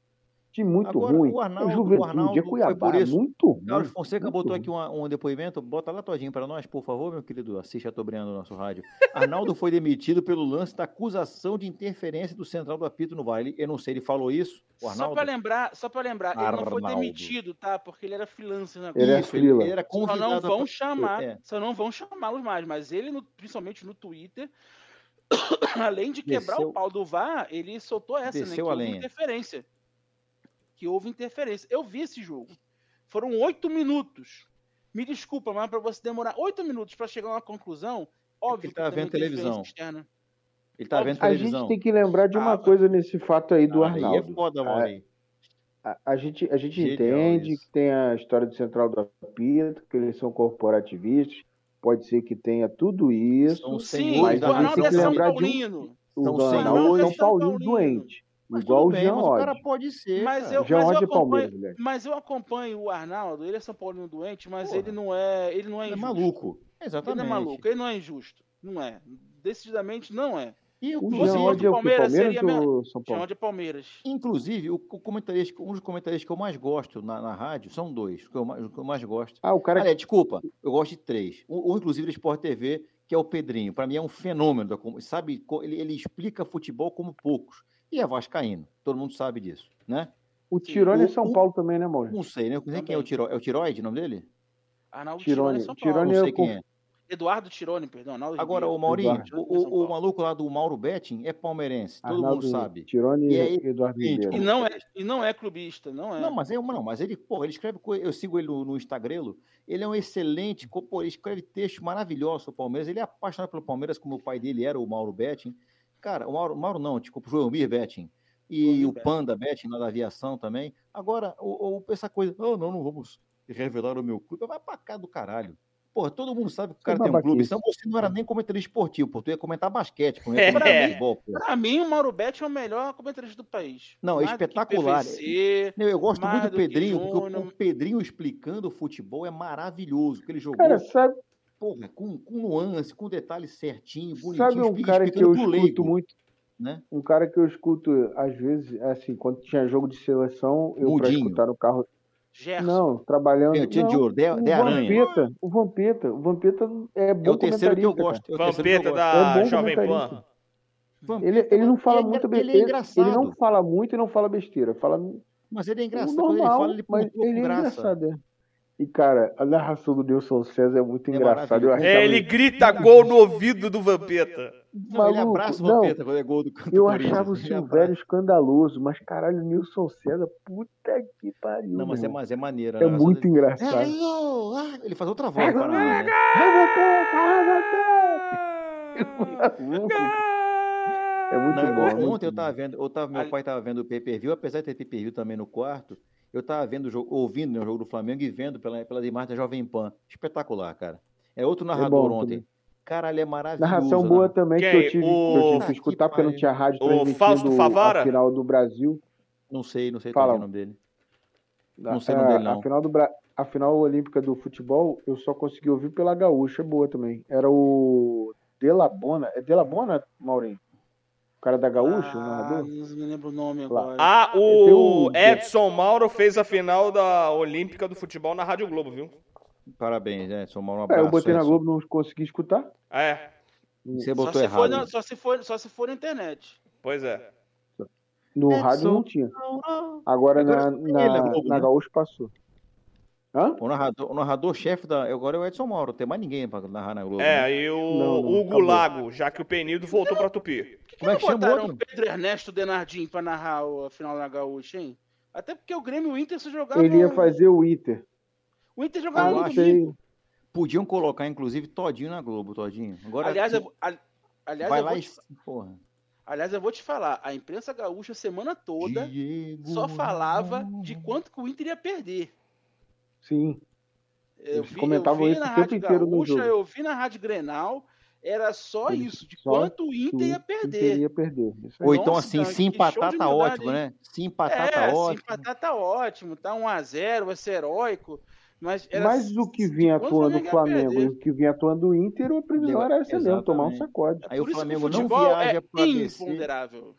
Time muito Agora, ruim. o Arnaldo- o Juventude, Arnaldo é foi Cuiabá. por isso. Muito ruim. Carlos Fonseca muito botou ruim. aqui uma- um, depoimento, bota lá todinho para nós, por favor, meu querido, assiste a Tobreando no nosso rádio. Arnaldo foi demitido pelo lance da acusação de interferência do central do apito no VAR. Ele- Eu não sei, ele falou isso, o Só Arnaldo? pra lembrar, só pra lembrar, ele não foi Arnaldo. demitido, tá? Porque ele era freelancer na Ele é Isso, ele, ele era Só convidado. não a vão pa- chamar, É. só não vão chamá-los mais, mas ele, no- principalmente no Twitter, além de quebrar Desceu- o pau do VAR, ele soltou essa, né? Que Desceu a houve lenha. interferência. Que houve interferência. Eu vi esse jogo. Foram oito minutos. Me desculpa, mas para você demorar oito minutos para chegar a uma conclusão, óbvio ele que tava também vendo televisão. externa. Ele tá vendo A televisão. gente tem que lembrar de uma Ah, coisa nesse fato aí do Ah, aí Arnaldo. é foda, Mauri. A, a gente, a gente Genial entende isso. que tem a história do Central do Apito, que eles são corporativistas, pode ser que tenha tudo isso. São Sim, mas o a gente Arnaldo tem é que São lembrar de um- Paulino. O. Arnaldo é São São Paulino Paulino. doente. Mas igual o bem, Jean mas o cara pode ser, Mas cara. eu, Jean mas, eu é acompanho, mas eu acompanho o Arnaldo, ele é São Paulino doente, mas Porra. ele não é. Ele não é Ele é injusto. maluco. Ele Exatamente. não é maluco, ele não é injusto. Não é. Decididamente não é. E, O Jean Oddi é o que? Palmeiras, Palmeiras seria ou São Paulo? de Palmeiras. Inclusive, o, o comentarista, um dos comentaristas que eu mais gosto na, na rádio são dois, que eu, mais- que eu mais gosto. Ah, o cara Aliás, desculpa, eu gosto de três. Um, um, inclusive, da Sport TV, que é o Pedrinho. Para mim é um fenômeno. Da, com- sabe, ele, ele explica futebol como poucos. E é vascaíno. Todo mundo sabe disso, né? O Tirone é o- São o- Paulo também, né, Maurício? Não sei, né? Eu não sei quem é o Também. Tiro, É o Tiroide, o nome dele? Arnaldo Tirone. Tirone, São Paulo. Tirone Não é sei o quem é. Eduardo Tirone, perdão. Arnaldo Agora, o Maurinho, Eduardo. o, o- o maluco lá do Mauro Betting é palmeirense. Todo mundo Arnaldo sabe. Tirone E e aí, Eduardo. E não, é, e não é clubista, não é. Não, mas é não, mas ele, pô, ele escreve coisa, eu sigo ele no, no Instagram, ele é um excelente, pô, ele escreve textos maravilhosos sobre o Palmeiras, ele é apaixonado pelo Palmeiras, como o pai dele era, o Mauro Betting. Cara, o Mauro, Mauro não, desculpa, o Joelmir Betting. E o Betting. Panda Betting, lá da aviação também. Agora, o, o- essa coisa, oh, não, não vamos revelar o meu clube, vai pra cá do caralho. Porra, todo mundo sabe que o cara tem um clube, então você não era nem comentarista esportivo, pô, tu ia comentar basquete, É. comentar futebol, pô. Pra mim, o Mauro Betti é o melhor comentarista do país. Não, é Mais que espetacular. PVC, Não, eu gosto muito do que Pedrinho, porque o- o Pedrinho explicando o futebol é maravilhoso, porque ele jogou Cara, sabe, porra, com, com nuance, com detalhe certinho, bonitinho, sabe um cara que eu pro escuto leigo, muito? né? Um cara que eu escuto, às vezes, assim, quando tinha jogo de seleção, eu pra Mudinho. escutar no carro. Gerson. Não, trabalhando. O Tio não, de Ouro, de, o de Aranha. Vampeta, o Vampeta, o Vampeta é bom É o terceiro que eu gosto. É o eu Vampeta gosto. da É Jovem. Pan. Vampeta, Ele, ele não fala ele é muito engra- Ele é besteira. engraçado, Ele não fala muito e não fala besteira. Fala mas ele é o engraçado. Quando ele normal, fala, ele ele é graça. engraçado. é. E, cara, a narração do Nilson César é muito É engraçada. Eu É, ele grita gol no ouvido do Vampeta. Não, ele Maluco, abraça o não. Vampeta quando é gol do, do eu achava o Ele Silvério escandaloso, mas caralho, o Nilson César, puta que pariu. Não, mas é, mas é maneiro. a É narração muito dele. engraçado. É, eu- ah, Ele faz outra voz, para né? Maluco. É muito Não, bom. eu- é muito ontem eu bom. tava vendo, eu tava, meu pai tava vendo o pay-per-view, apesar de ter pay-per-view também no quarto, eu tava vendo o jogo, ouvindo né, o jogo do Flamengo e vendo pela, pela imagem da Jovem Pan. Espetacular, cara. É outro narrador bom ontem. também. Caralho, é maravilhoso. Narração né? boa também que eu tive, que O- eu tive Ah, que que escutar porque não tinha rádio O transmitindo Fausto Favara? a final do Brasil. Não sei, não sei Fala. o nome dele. Não A- sei o nome dele, a, não. final do Bra... a final olímpica do futebol eu só consegui ouvir pela gaúcha, boa também. Era o Delabona. É Delabona, Maurinho? O cara da gaúcha, o Ah, narrador? não me lembro o nome Lá. agora. Ah, Tem o o- Edson Mauro fez a final da Olímpica do Futebol na Rádio Globo, viu? Parabéns, Edson. Um É, abraço, eu botei na. Globo, não consegui escutar. É, Você só, botou se errado. for na, só, se for, só se for na internet. pois é. No Edson. rádio não tinha. Agora, Agora na, só na, Globo, na né? gaúcha passou. Hã? O narrador, narrador-chefe da. Agora é o Edson Mauro, tem mais ninguém pra narrar na Globo. né? É, e o Não, não, Hugo acabou. Lago, já que o Penildo voltou pra Tupi. Por que, Como é que chama o botaram outro? o Pedro Ernesto Denardim pra narrar a final da Gaúcha, hein? Até porque o Grêmio e o Inter se jogavam. Ele ia fazer o Inter. O Inter jogava no domingo. Podiam colocar, inclusive, todinho na Globo, todinho. Agora, Aliás, eu, a- aliás, vai eu lá vou e. te, Porra. aliás, eu vou te falar, a imprensa gaúcha a semana toda Diego só falava de quanto que o Inter ia perder. Sim. Eu Eles vi, comentavam eu vi isso na o tempo Rádio inteiro no Gaúcha, jogo. eu vi na Rádio Grenal, era só Ele isso, de só quanto o O Inter ia perder. Inter ia perder. Ou então, Nossa, assim, cara, se empatar tá humildade, ótimo, hein? né? Se empatar é, tá se ótimo. empatar tá ótimo, tá 1x0, vai ser heróico. Mas era Mas o que vinha atuando o Flamengo e o que vinha atuando o Inter, a previsão era essa mesmo, tomar um sacode. Aí o Por isso que Flamengo não viaja é pro ABC.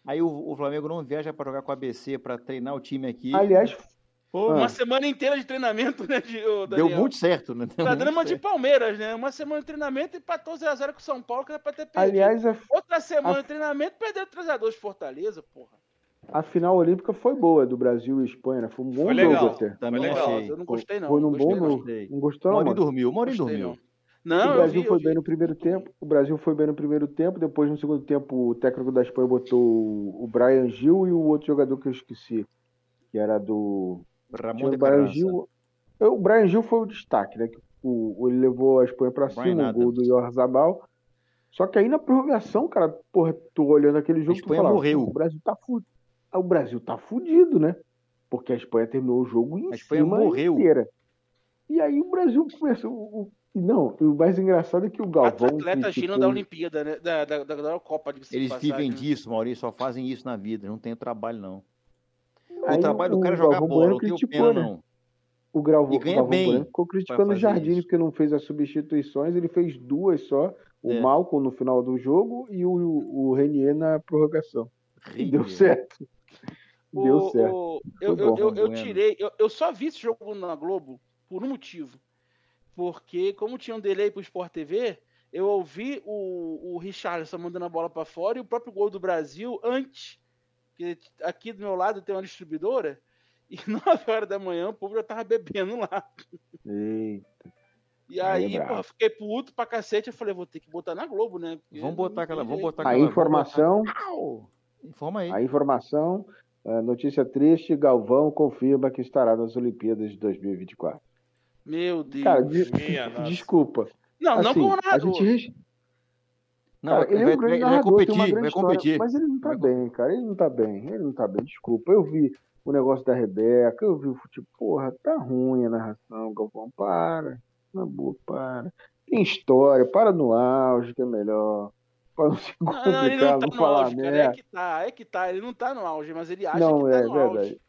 Aí o, o Flamengo não viaja pra jogar com a ABC pra treinar o time aqui. Aliás, Pô, Ah. Uma semana inteira de treinamento, né, de, ô, deu muito certo, né? Deu Tá muito dando uma de certo. Palmeiras, né? Uma semana de treinamento e empatou 0x0 com o São Paulo, que era pra ter perdido. aliás a, Outra semana a- de treinamento, perdeu 3x2 de Fortaleza, porra. a final olímpica foi boa, do Brasil e Espanha. né? Foi um bom Foi jogo legal. até. Também legal. achei. Eu não gostei, não. Foi gostei, bom não. jogo. Não gostou, O não, mano? dormiu, Gostei, dormiu. não. O Brasil vi, foi vi. bem no primeiro tempo. O Brasil foi bem no primeiro tempo. Depois, no segundo tempo, o técnico da Espanha botou o Brian Gil e o outro jogador que eu esqueci, que era do. Ramon de o Brian. Gil. O Brian Gil foi o destaque, né? que O, o- ele levou a Espanha pra Brian cima, o gol do Yorzabal. Só que aí na prorrogação, cara, porra, tô olhando aquele jogo A tu Espanha falava, morreu. "Pô, O Brasil tá fudido. O Brasil tá fudido, né? Porque a Espanha terminou o jogo em A Espanha cima morreu. inteira. E aí o Brasil começou. o- o- Não, o mais engraçado é que o Galvão. atletas criticou- giram da Olimpíada, né? Da, da, da, da Copa de Eles passagem, vivem né? disso, Maurício, só fazem isso na vida, não tem trabalho, não. Aí o trabalho do cara é jogar Galvão bola, Bueno não tem criticou, pena, né? não. O Galvão, E ganha Galvão bem Bueno ficou criticando o Jardine isso. porque não fez as substituições, ele fez duas só. O É. Malcolm no final do jogo e o, o Renier na prorrogação. E deu certo. Deu O- certo. o- eu, eu, eu, eu tirei. Eu, só vi esse jogo na Globo por um motivo. Porque, como tinha um delay pro Sport TV, eu ouvi o, o Richarlison mandando a bola pra fora e o próprio gol do Brasil antes. Que aqui do meu lado tem uma distribuidora. E 9 horas da manhã o povo já tava bebendo lá. Eita. E Aí é aí, fiquei puto pra cacete. Eu falei, vou ter que botar na Globo, né? Porque Vamos botar não aquela. Vamos botar A aquela. informação, vamos botar-! Informa aí. a informação, a notícia triste, Galvão confirma que estará nas Olimpíadas de 2024. Meu Deus. Cara, de- Minha desculpa. não, não Assim, como a narrador. gente Não, Cara, vai, ele é vai, um grande vai- vai narrador, tem uma competir, grande vai história, competir. mas ele não tá Vai bem, cara. Ele não tá bem, ele não tá bem. Desculpa. Eu vi o negócio da Rebeca, eu vi o futebol. Porra, tá ruim a narração, Galvão. Para. Na boa, para. Tem história, para no auge, que é melhor. Pra não se Não, não, ele não complicar, tá no falar auge, cara. É que tá, é que tá. Ele não tá no auge, mas ele acha Não, que tá é no verdade. auge.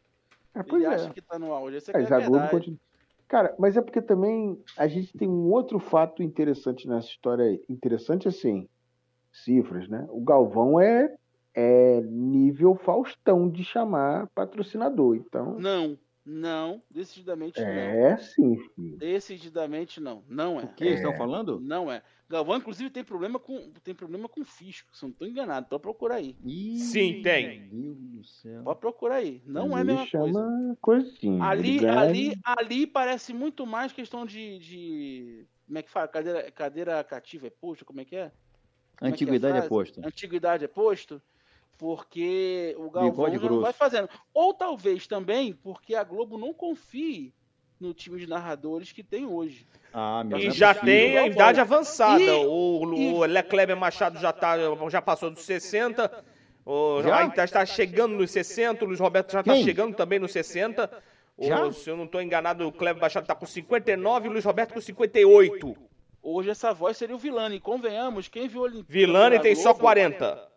É, pois Ele é. acha que tá no auge. Essa é, é a continua. Cara, mas é porque também a gente tem um outro fato interessante nessa história aí. Interessante assim, cifras, né? O Galvão é, é nível Faustão de chamar patrocinador. Então, Não, não, decididamente não. é sim, filho. Decididamente não. Não é. O que eles estão falando? Não é. Galvão, inclusive, tem problema com, tem problema com fisco. Se eu não tô enganado, pode procurar aí. Ih, Sim, tem. Meu Deus do céu. Pode procurar aí. Não é a Ele mesma coisa. chama coisinha. Ali, Ele ali, ali parece muito mais questão de, de- Como é que fala? Cadeira, cadeira cativa é posto? Como é que é? É é Antiguidade é frase? posto. Antiguidade é posto? Porque o Galvão já não vai fazendo. Ou talvez também porque a Globo não confie no time de narradores que tem hoje. Ah, meu E já é tem a idade avançada. E- o o Leclerc Machado já, tá, já passou dos 60. O, Já? já está chegando nos 60. O Luiz Roberto já está chegando também nos 60. O- Já? se eu não estou enganado, o Kleber Machado está com 59 e o Luiz Roberto com 58. Hoje essa voz seria o Vilani. Convenhamos, quem viu a Olimpíada Vilani pela tem só Globo- 40.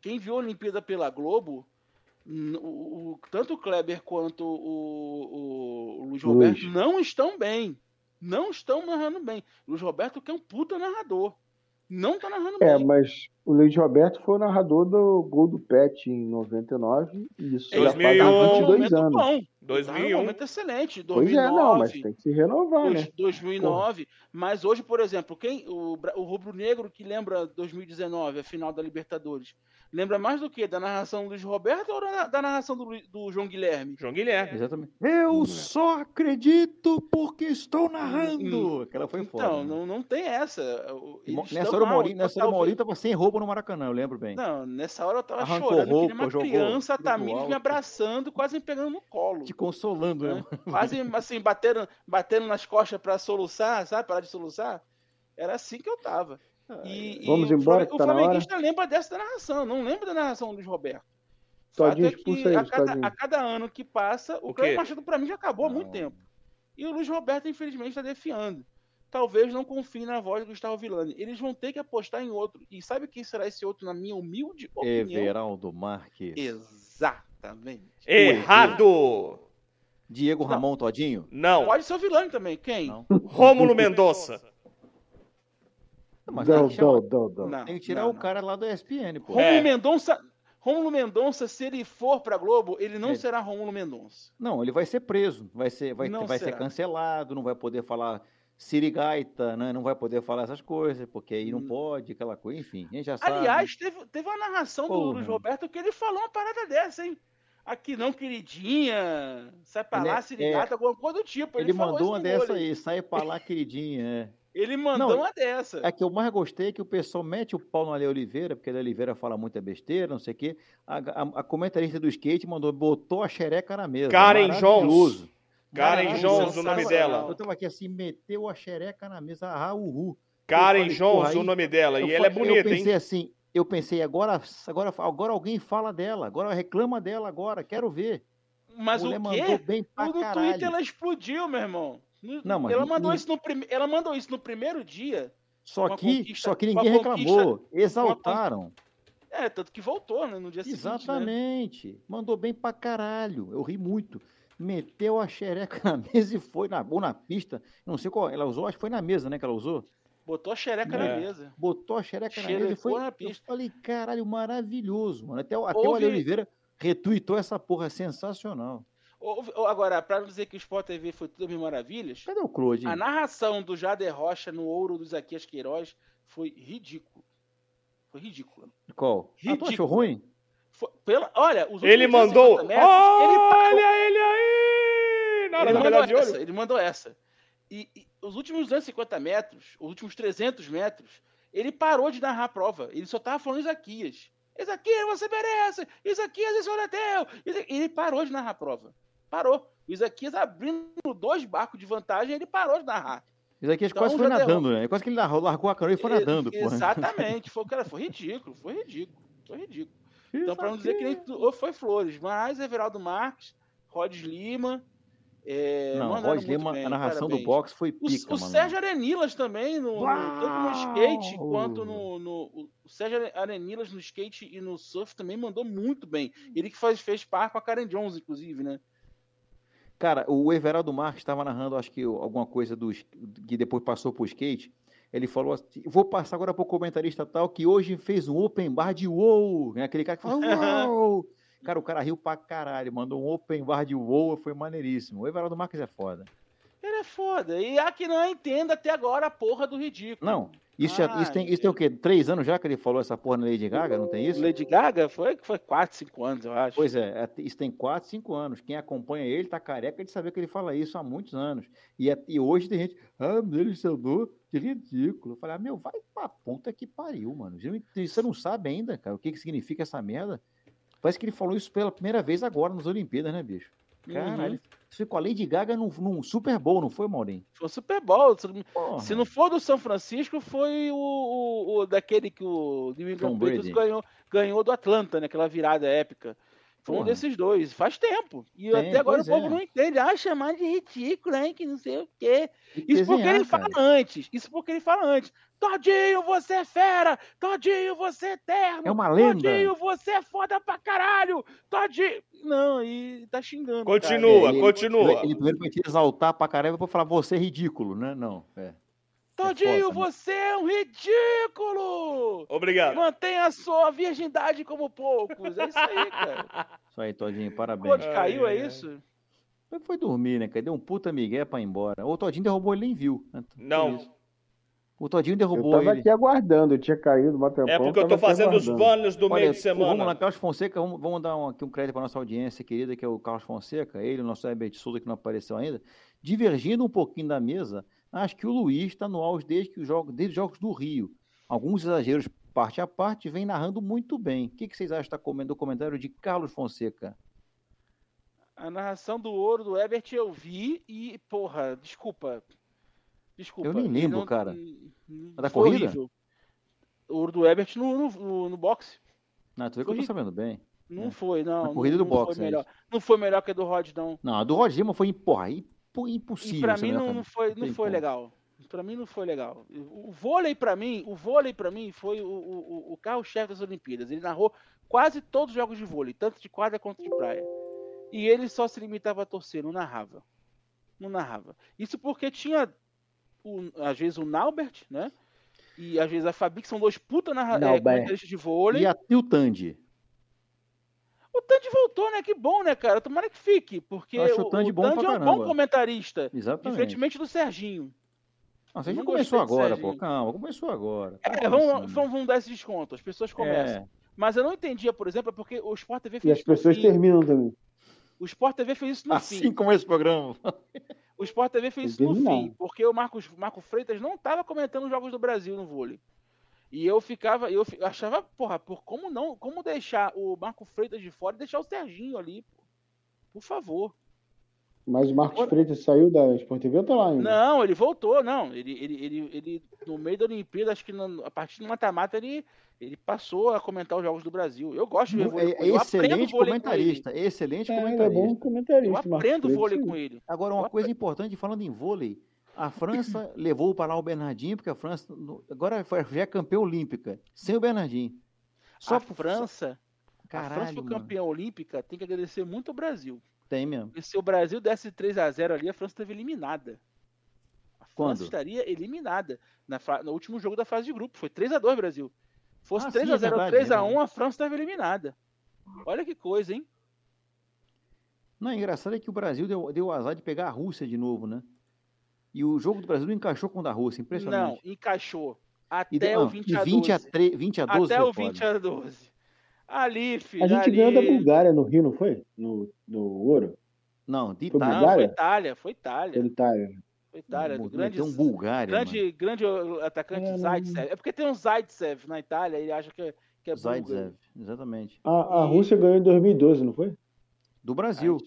Quem viu a Olimpíada pela Globo, o- o- tanto o Kleber quanto o, o- o Luiz Roberto Luiz. não estão bem. Não estão narrando bem. Luiz Roberto que é um puta narrador. Não tá narrando É, bem. mas o Luiz Roberto foi o narrador do gol do Pet em 99. E isso já 2001. faz Tava num 22 momento anos. bom. Tava num 2001. momento excelente. Pois 2009, é, não, mas tem que se renovar, dois- né? 2009. Mas hoje, por exemplo, quem o, o Rubro Negro que lembra 2019, a final da Libertadores, lembra mais do que? Da narração do Luiz Roberto ou da, da narração do, do João Guilherme? João Guilherme. Exatamente. Eu só acredito porque estou narrando. Aquela foi foda. Então, né? não, não tem essa. Eles Nessa hora o mal, nessa hora o Maurinho tava sem roupa no Maracanã, eu lembro bem. Não, nessa hora eu tava Arrancou chorando, que nem roupa, uma jogou criança, a alto. me abraçando, quase me pegando no colo. Te consolando, né? né? Quase assim, batendo, batendo nas costas pra soluçar, sabe? Parar de soluçar. Era assim que eu tava. E, e Vamos o embora, Flamengo- que tá o flamenguista lembra dessa narração, não lembra da narração do Luiz Roberto. O Todinho, fato é expulsa que a cada, a cada ano que passa, o, O Cleber? Machado pra mim já acabou há muito Não. tempo. E o Luiz Roberto, infelizmente, está defiando. talvez não confiem na voz do Gustavo Villani. Eles vão ter que apostar em outro. E sabe quem será esse outro, na minha humilde opinião? Everaldo Marques. Exatamente. Errado! Diego Não. Ramon Todinho. Não. Pode ser o Villani também. Quem? Não. Rômulo Mendonça. Não, mas tem Dão, que, chamar- dão, dão, dão. Não, tem que tirar não, o não. cara lá do ESPN, pô. Rômulo É. Mendonça. Rômulo Mendonça, se ele for pra Globo, ele não É. será Rômulo Mendonça. Não, ele vai ser preso, vai ser, vai, Não vai ser cancelado, não vai poder falar sirigaita, né? Não vai poder falar essas coisas, porque aí não Hum. pode, aquela coisa, enfim, a gente já sabe. Aliás, teve, teve uma narração do Porra. Luiz Roberto que ele falou uma parada dessa, hein? Aqui não, queridinha. Sai pra Ele lá, é- Sirigata, alguma coisa do tipo. Ele, ele mandou uma dessa aí, sai pra lá, queridinha. É. Ele mandou Não, uma dessa. A que eu mais gostei é que o pessoal mete o pau no Ale Oliveira, porque Ale Oliveira fala muita besteira, não sei o quê. A, a- a comentarista do skate mandou, botou a xereca na mesa. Karen Maravilhoso. Karen Jones, o nome dela. Eu tava aqui assim, meteu a xereca na mesa, ah, uhu. Karen falei, Jones, aí- o nome dela. Eu E ela é bonita, Eu pensei hein? assim, eu pensei, agora, agora, agora alguém fala dela, agora reclama dela agora, quero ver. Mas Mulher o mandou quê? bem pra No caralho. Twitter ela explodiu, meu irmão. No- Não, mas ela, mandou isso no prime... ela mandou isso no primeiro dia. Só que, só que ninguém reclamou, exaltaram. É, tanto que voltou, né? No dia seguinte. Né? Exatamente. Mandou bem pra caralho. Eu ri muito. Meteu a xereca na mesa e foi na, ou na pista. Não sei qual. Ela usou, acho que foi na mesa, né? Que ela usou. Botou a xereca É. na mesa. Botou a xereca na mesa e Xerecou foi. na Eu pista. falei, caralho, maravilhoso, mano. Até, o- até o Ale Oliveira retweetou essa porra sensacional. Ou- ou- Agora, pra não dizer que o Sport TV foi tudo mil maravilhas, Cadê o Claude? a narração do Jader Rocha no ouro do Zaquias Queiroz foi ridículo. Foi ridículo. Qual? Ah, tu achou Ridículo. ruim? Foi- pela, olha, os Ele mandou. 250 metros, ele Olha ele aí! Na hora ele mandou essa, ele mandou essa. E, e os últimos 250 metros, os últimos 300 metros, ele parou de narrar a prova. Ele só tava falando Isaquias. Isaquias, você merece! Isaquias, esse olho é teu! Ele parou de narrar a prova. Parou. O Isaquias abrindo dois barcos de vantagem, ele parou de narrar. Isso aqui Então, quase foi já derrubou. nadando, né? Quase que ele largou, largou a canoa e foi nadando, E- porra. Exatamente. Foi, cara, foi ridículo, foi ridículo. Foi ridículo. Então, pra não dizer que nem tu- foi flores, mas Everaldo Marques, Rhodes Lima. É, Não, Lima, bem, a narração do parabéns. boxe foi O, pica, o mano. Sérgio Arenilas também, no, no- tanto no skate Uau! quanto no, no- O Sérgio Arenilas no skate e no surf também mandou muito bem. Ele que faz, fez par com a Karen Jones, inclusive, né? Cara, o Everaldo Marques estava narrando, acho que alguma coisa dos que depois passou pro skate. Ele falou assim: vou passar agora pro comentarista tal que hoje fez um open bar de uou. né? Aquele cara que fala uou. Cara, o cara riu pra caralho, mandou um open bar de uou, foi maneiríssimo. O Everaldo Marques é foda. Ele é foda. E há que não entenda até agora a porra do ridículo. Não, isso, já, isso, tem, isso tem o quê? Três anos já que ele falou essa porra na Lady Gaga, não tem isso? Lady Gaga foi, foi 4, 5 anos, eu acho. Pois é, é, isso tem 4, 5 anos. Quem acompanha ele tá careca de saber que ele fala isso há muitos anos. E, é- e hoje tem gente, ah, ele chamou de ridículo. Eu falei, ah, meu, vai pra puta que pariu, mano. Você não sabe ainda, cara, o que, que significa essa merda? Parece que ele falou isso pela primeira vez agora nas Olimpíadas, né, bicho? Caralho. Uhum. Ficou a Lady Gaga num, num Super Bowl, não foi, Maurinho? Foi o Super Bowl. Se não- Porra. Se não for do São Francisco, foi o, o- o daquele que o New England Patriots ganhou, ganhou do Atlanta, naquela virada épica. Foi um desses dois. Faz tempo. E Tem, até agora o povo é. não entende. Ah, chamar de ridículo, hein? Que não sei o quê. Tem Isso porque ele fala cara. antes. Isso porque ele fala antes. Todinho, você é fera! Todinho, você é eterno! É uma lenda. Todinho, você é foda pra caralho! Todinho! Não, e tá xingando. Continua, É, ele- continua. Ele primeiro vai te exaltar pra caramba pra falar, você é ridículo, né? Não, é. Todinho, foda, né? você é um ridículo! Obrigado. Mantenha a sua virgindade como poucos. É isso aí, cara. Isso aí, Todinho, O parabéns. Code caiu, Ai, é ai. isso? Ele foi dormir, né? Cadê um puta migué pra ir embora? O Todinho derrubou ele nem viu. né? Não. O Todinho Eu derrubou tava ele. aqui aguardando, eu tinha caído tempão. É porque eu tô fazendo os banners do Olha, meio de pô, Vamos lá, semana. Carlos Fonseca, vamos, vamos dar um, aqui um crédito para nossa audiência querida, que é o Carlos Fonseca, ele, o nosso Herbert Souza, que não apareceu ainda. Divergindo um pouquinho da mesa, acho que o Luiz está no auge desde, que os jogos, desde os Jogos do Rio. Alguns exageros parte a parte, vem narrando muito bem. O que, que vocês acham comen- do comentário de Carlos Fonseca? A narração do ouro do Ebert eu vi e, porra, desculpa. Desculpa. Eu nem lembro, não- cara. da foi corrida? horrível. O ouro do Ebert no, no, no- boxe. Não, tu vê que eu tô sabendo bem. Não É. foi, não. Na corrida não, do não boxe, Foi é melhor. Não foi melhor que a do Rod, não. Não, a do Roger Lima foi, porra, impossível. E pra mim não, a- não foi, não foi legal. Pra mim não foi legal. O vôlei pra mim, o vôlei para mim foi o, o, o carro-chefe das Olimpíadas. Ele narrou quase todos os jogos de vôlei, tanto de quadra quanto de praia. E ele só se limitava a torcer, não narrava. Não narrava. Isso porque tinha, o- às vezes, o Naubert, né? E às vezes a Fabi, que são dois puta narra- é, de vôlei. E, a, e o Tandy? O Tandy voltou, né? Que bom, né, cara? Tomara que fique, porque o, o Tandy bom Tandy é um bom comentarista. Exatamente. Diferentemente do Serginho. Não gente começou agora, pô. Calma, começou agora. Tá É, vamos, vamos, vamos dar esse desconto. As pessoas começam. É, Mas eu não entendia, por exemplo, é porque o Sport TV E fez as isso no pessoas fim. terminam também. O Sport TV fez isso no assim fim. como esse programa. O Sport TV fez isso no fim, porque o Marcos, Marco Freitas não estava comentando os jogos do Brasil no vôlei. E eu ficava, eu achava, porra, por como não, como deixar o Marco Freitas de fora e deixar o Serginho ali, pô. por favor. Mas o Marcos Freitas saiu da Sport TV ou tá lá ainda? Não, ele voltou, não. Ele, ele, ele, ele no meio da Olimpíada, acho que na- a partir do mata-mata, ele, ele passou a comentar os jogos do Brasil. Eu gosto de ver vôlei com É, ele. Eu aprendo excelente vôlei com ele. comentarista. Excelente É, é comentarista. bom Eu comentarista. Marcos aprendo Freitas, vôlei com ele. Agora, uma Eu coisa importante, falando em vôlei, a França levou para lá o Bernardinho, porque a França agora foi- já é campeã olímpica, sem o Bernardinho. Só a por- França, a Caralho, França foi campeã olímpica, tem que agradecer muito ao Brasil. Tem mesmo. Porque se o Brasil desse 3 a 0 ali, a França esteve eliminada. A França Quando? estaria eliminada na no último jogo da fase de grupo. Foi 3 a 2 Brasil. Fosse Ah, 3 sim, a é 0 ou verdade, 3 a é 1 a França estava eliminada. Olha que coisa, hein? Não, o engraçado é que o Brasil deu, deu o azar de pegar a Rússia de novo, né? E o jogo do Brasil não encaixou com o da Rússia, Não, impressionante. encaixou. Até E, de- o não, 20 e a 20 a, 12. 3, 20 a 12 Até o 20 foda. a 12. Ali, filho. A gente ali... ganhou da Bulgária no Rio, não foi? No, no ouro? Não, de Foi Itália. Não, Bulgária? foi Itália, foi Itália. Foi Itália. Foi Itália. Não, grande, Tem um Bulgária, mano. grande, grande atacante É, não- Zaitsev. É porque tem um Zaitsev na Itália, ele acha que é, que é. Zaitsev, exatamente. A, a E- Rússia ganhou em 2012, não foi? Do Brasil.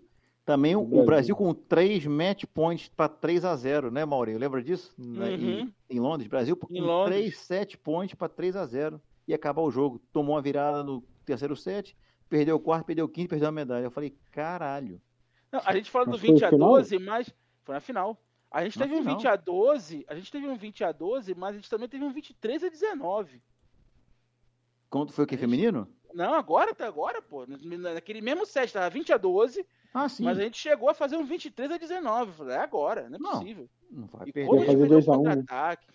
Também o, Brasil. Com 3 match points para 3 a 0 né, Maurinho? Lembra disso? Na- em, Uhum. em Londres, Brasil com Em Londres. 3 set points para 3 a 0 e acabar o jogo. Tomou uma virada no terceiro set, perdeu o quarto, perdeu o quinto, perdeu a medalha. Eu falei, caralho. Não, a gente fala do Mas foi 20 a final? 12, mas foi na final. A gente Na teve um final. 20 a 12, a gente teve um 20 a 12, mas a gente também teve um 23 a 19. Quanto foi o que, feminino? Não, agora tá agora, pô. Naquele mesmo set, tava 20 a 12, Ah, sim. mas a gente chegou a fazer um 23 a 19. Eu Falei, é agora, não é Não, possível. Não vai E perder. como a gente fazer perdeu o 2 a 1, né? contra-ataque.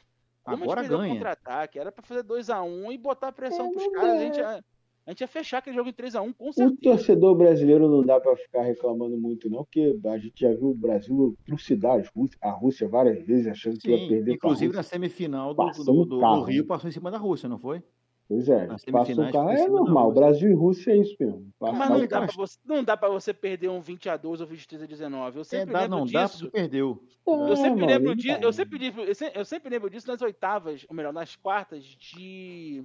Como Agora a gente perdeu o ganha. contra-ataque. Era pra fazer 2x1 e botar pressão É, pros caras. A dá. gente, ia, a gente ia fechar aquele jogo em 3x1, com O certeza. torcedor brasileiro não dá pra ficar reclamando muito, não, porque a gente já viu o Brasil trucidar a Rússia várias vezes, achando que ia Sim, perder pra inclusive na semifinal do, do, do- do Rio passou em cima da Rússia, não foi? Pois é, o semifinais carro, é normal. Rússia. Brasil e Rússia é isso mesmo. Passar Mas não, dá, você, não dá pra você perder um 20 a 12 ou 23 a 19. Eu É, sempre dá, lembro não dá disso. porque perdeu. Eu sempre É, lembro disso. sempre, eu, sempre, eu sempre lembro disso nas oitavas, ou melhor, nas quartas de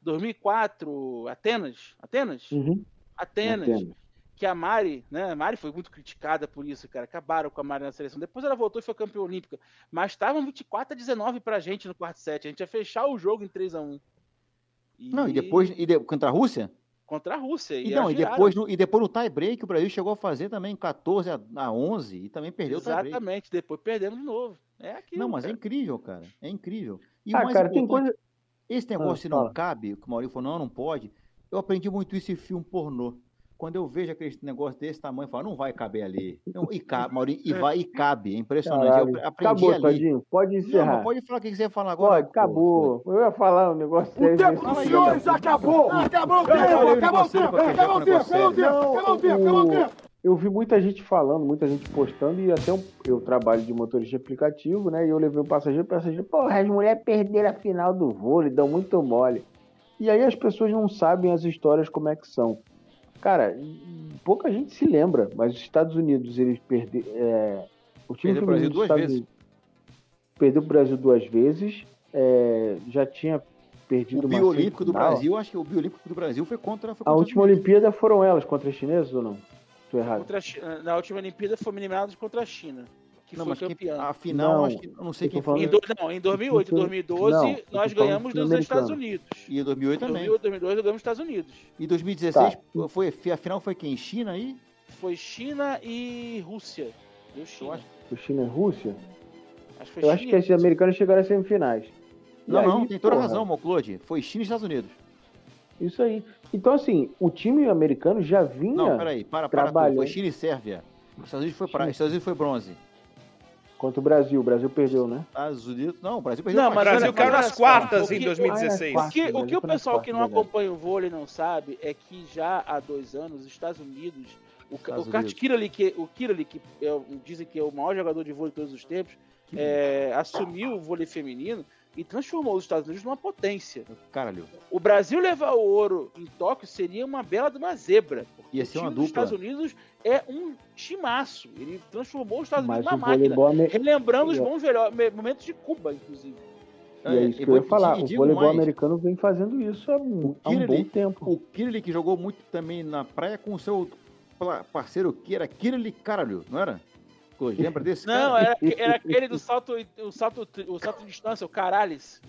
2004, Atenas. Atenas? Uhum, Atenas. Atenas. Que a Mari, né? A Mari foi muito criticada por isso, cara. Acabaram com a Mari na seleção. Depois ela voltou e foi campeã olímpica. Mas estavam 24 a 19 pra gente no quarto set. A gente ia fechar o jogo em 3 a 1 E... Não, e depois e de- contra a Rússia? Contra a Rússia. E, E, não, e depois, no, e depois no tie break o Brasil chegou a fazer também 14 a, a 11 e também perdeu o tie break. Exatamente. Depois perdemos de novo. É aquilo. Não, mas é cara. incrível, cara. É incrível. E Ah, o mais cara, tem coisa. esse negócio Ah, se não cabe, que o Maurício falou, não, não pode. Eu aprendi muito isso em filme pornô. Quando eu vejo aquele negócio desse tamanho, eu falo, não vai caber ali. Não, e cabe, Maurício, e vai e cabe. É impressionante. Caralho. Eu aprendi Acabou, ali. Todinho. Pode Não, encerrar. mas pode falar o que você ia falar agora. Pode, acabou. Eu ia falar um negócio sério. desse dos senhores acabou! Acabou o Eu falei de você pra fechar com o negócio sério. Não, o- Eu vi muita gente falando, muita gente postando, e até um- eu trabalho de motorista de aplicativo, né? E eu levei um passageiro, o passageiro, porra, as mulheres perderam a final do vôlei, dão muito mole. E aí as pessoas não sabem as histórias como é que são. Cara, pouca gente se lembra, mas os Estados Unidos, eles perderam. o time Perdeu o Brasil duas Estados vezes. Unidos perdeu o Brasil duas vezes, é, já tinha perdido O uma Biolímpico do. Brasil, acho que o Biolímpico do Brasil foi contra, foi A contra os última. Olimpíada foram elas contra as chinesas ou não? Tô errado. A Na última Olimpíada fomos eliminados contra a China. Que Não, foi mas quem, campeã. a final, Não, acho que, eu não sei eu quem falando- Em, foi. do, não, em 2008 e Não, 2012, eu tô nós ganhamos dos sul-americano. Estados Unidos. E em 2008 Em também. 2008 e 2012 ganhamos dos Estados Unidos. E 2016, Tá. foi, a final foi quem? China aí? Foi China e Rússia. Deu China. acho- O China e Rússia? Acho Acho que foi Eu acho China que e esses americanos chegaram às semifinais. Não, não, aí, tem toda porra, razão, Moclode. Foi China e Estados Unidos. Isso aí. Então, assim, o time americano já vinha. Não, peraí, para, para trabalhando. Foi China e Sérvia. Estados Unidos foi, pra... Estados Unidos foi bronze. Contra o Brasil. O Brasil perdeu, né? Estados Unidos. Não, o Brasil perdeu. Não, O mas China. Brasil caiu nas quartas o em que- 2016. Ah, é, O que, o que o pessoal que não acompanha o vôlei não sabe é que já há dois anos os Estados Unidos, o, Estados o Kurt. Kirali, que, o Kirali, que é, o- dizem que é o maior jogador de vôlei de todos os tempos, é, assumiu o vôlei feminino e transformou os Estados Unidos numa potência. Caralho. O Brasil levar o ouro em Tóquio seria uma bela de uma zebra. porque Ia o ser uma dupla. Estados Unidos é um timaço. Ele transformou os Estados Mas Unidos numa máquina. ame- Relembrando os É. bons velho- me- momentos de Cuba, inclusive. E é isso que eu ia falar. O voleibol americano vem fazendo isso há um, há um bom tempo. O Kirili que jogou muito também na praia com o seu parceiro que era Kirili Caralho, não era? Lembra desse Não, cara? era, era aquele do salto, o salto, o salto de distância, o Caralhes.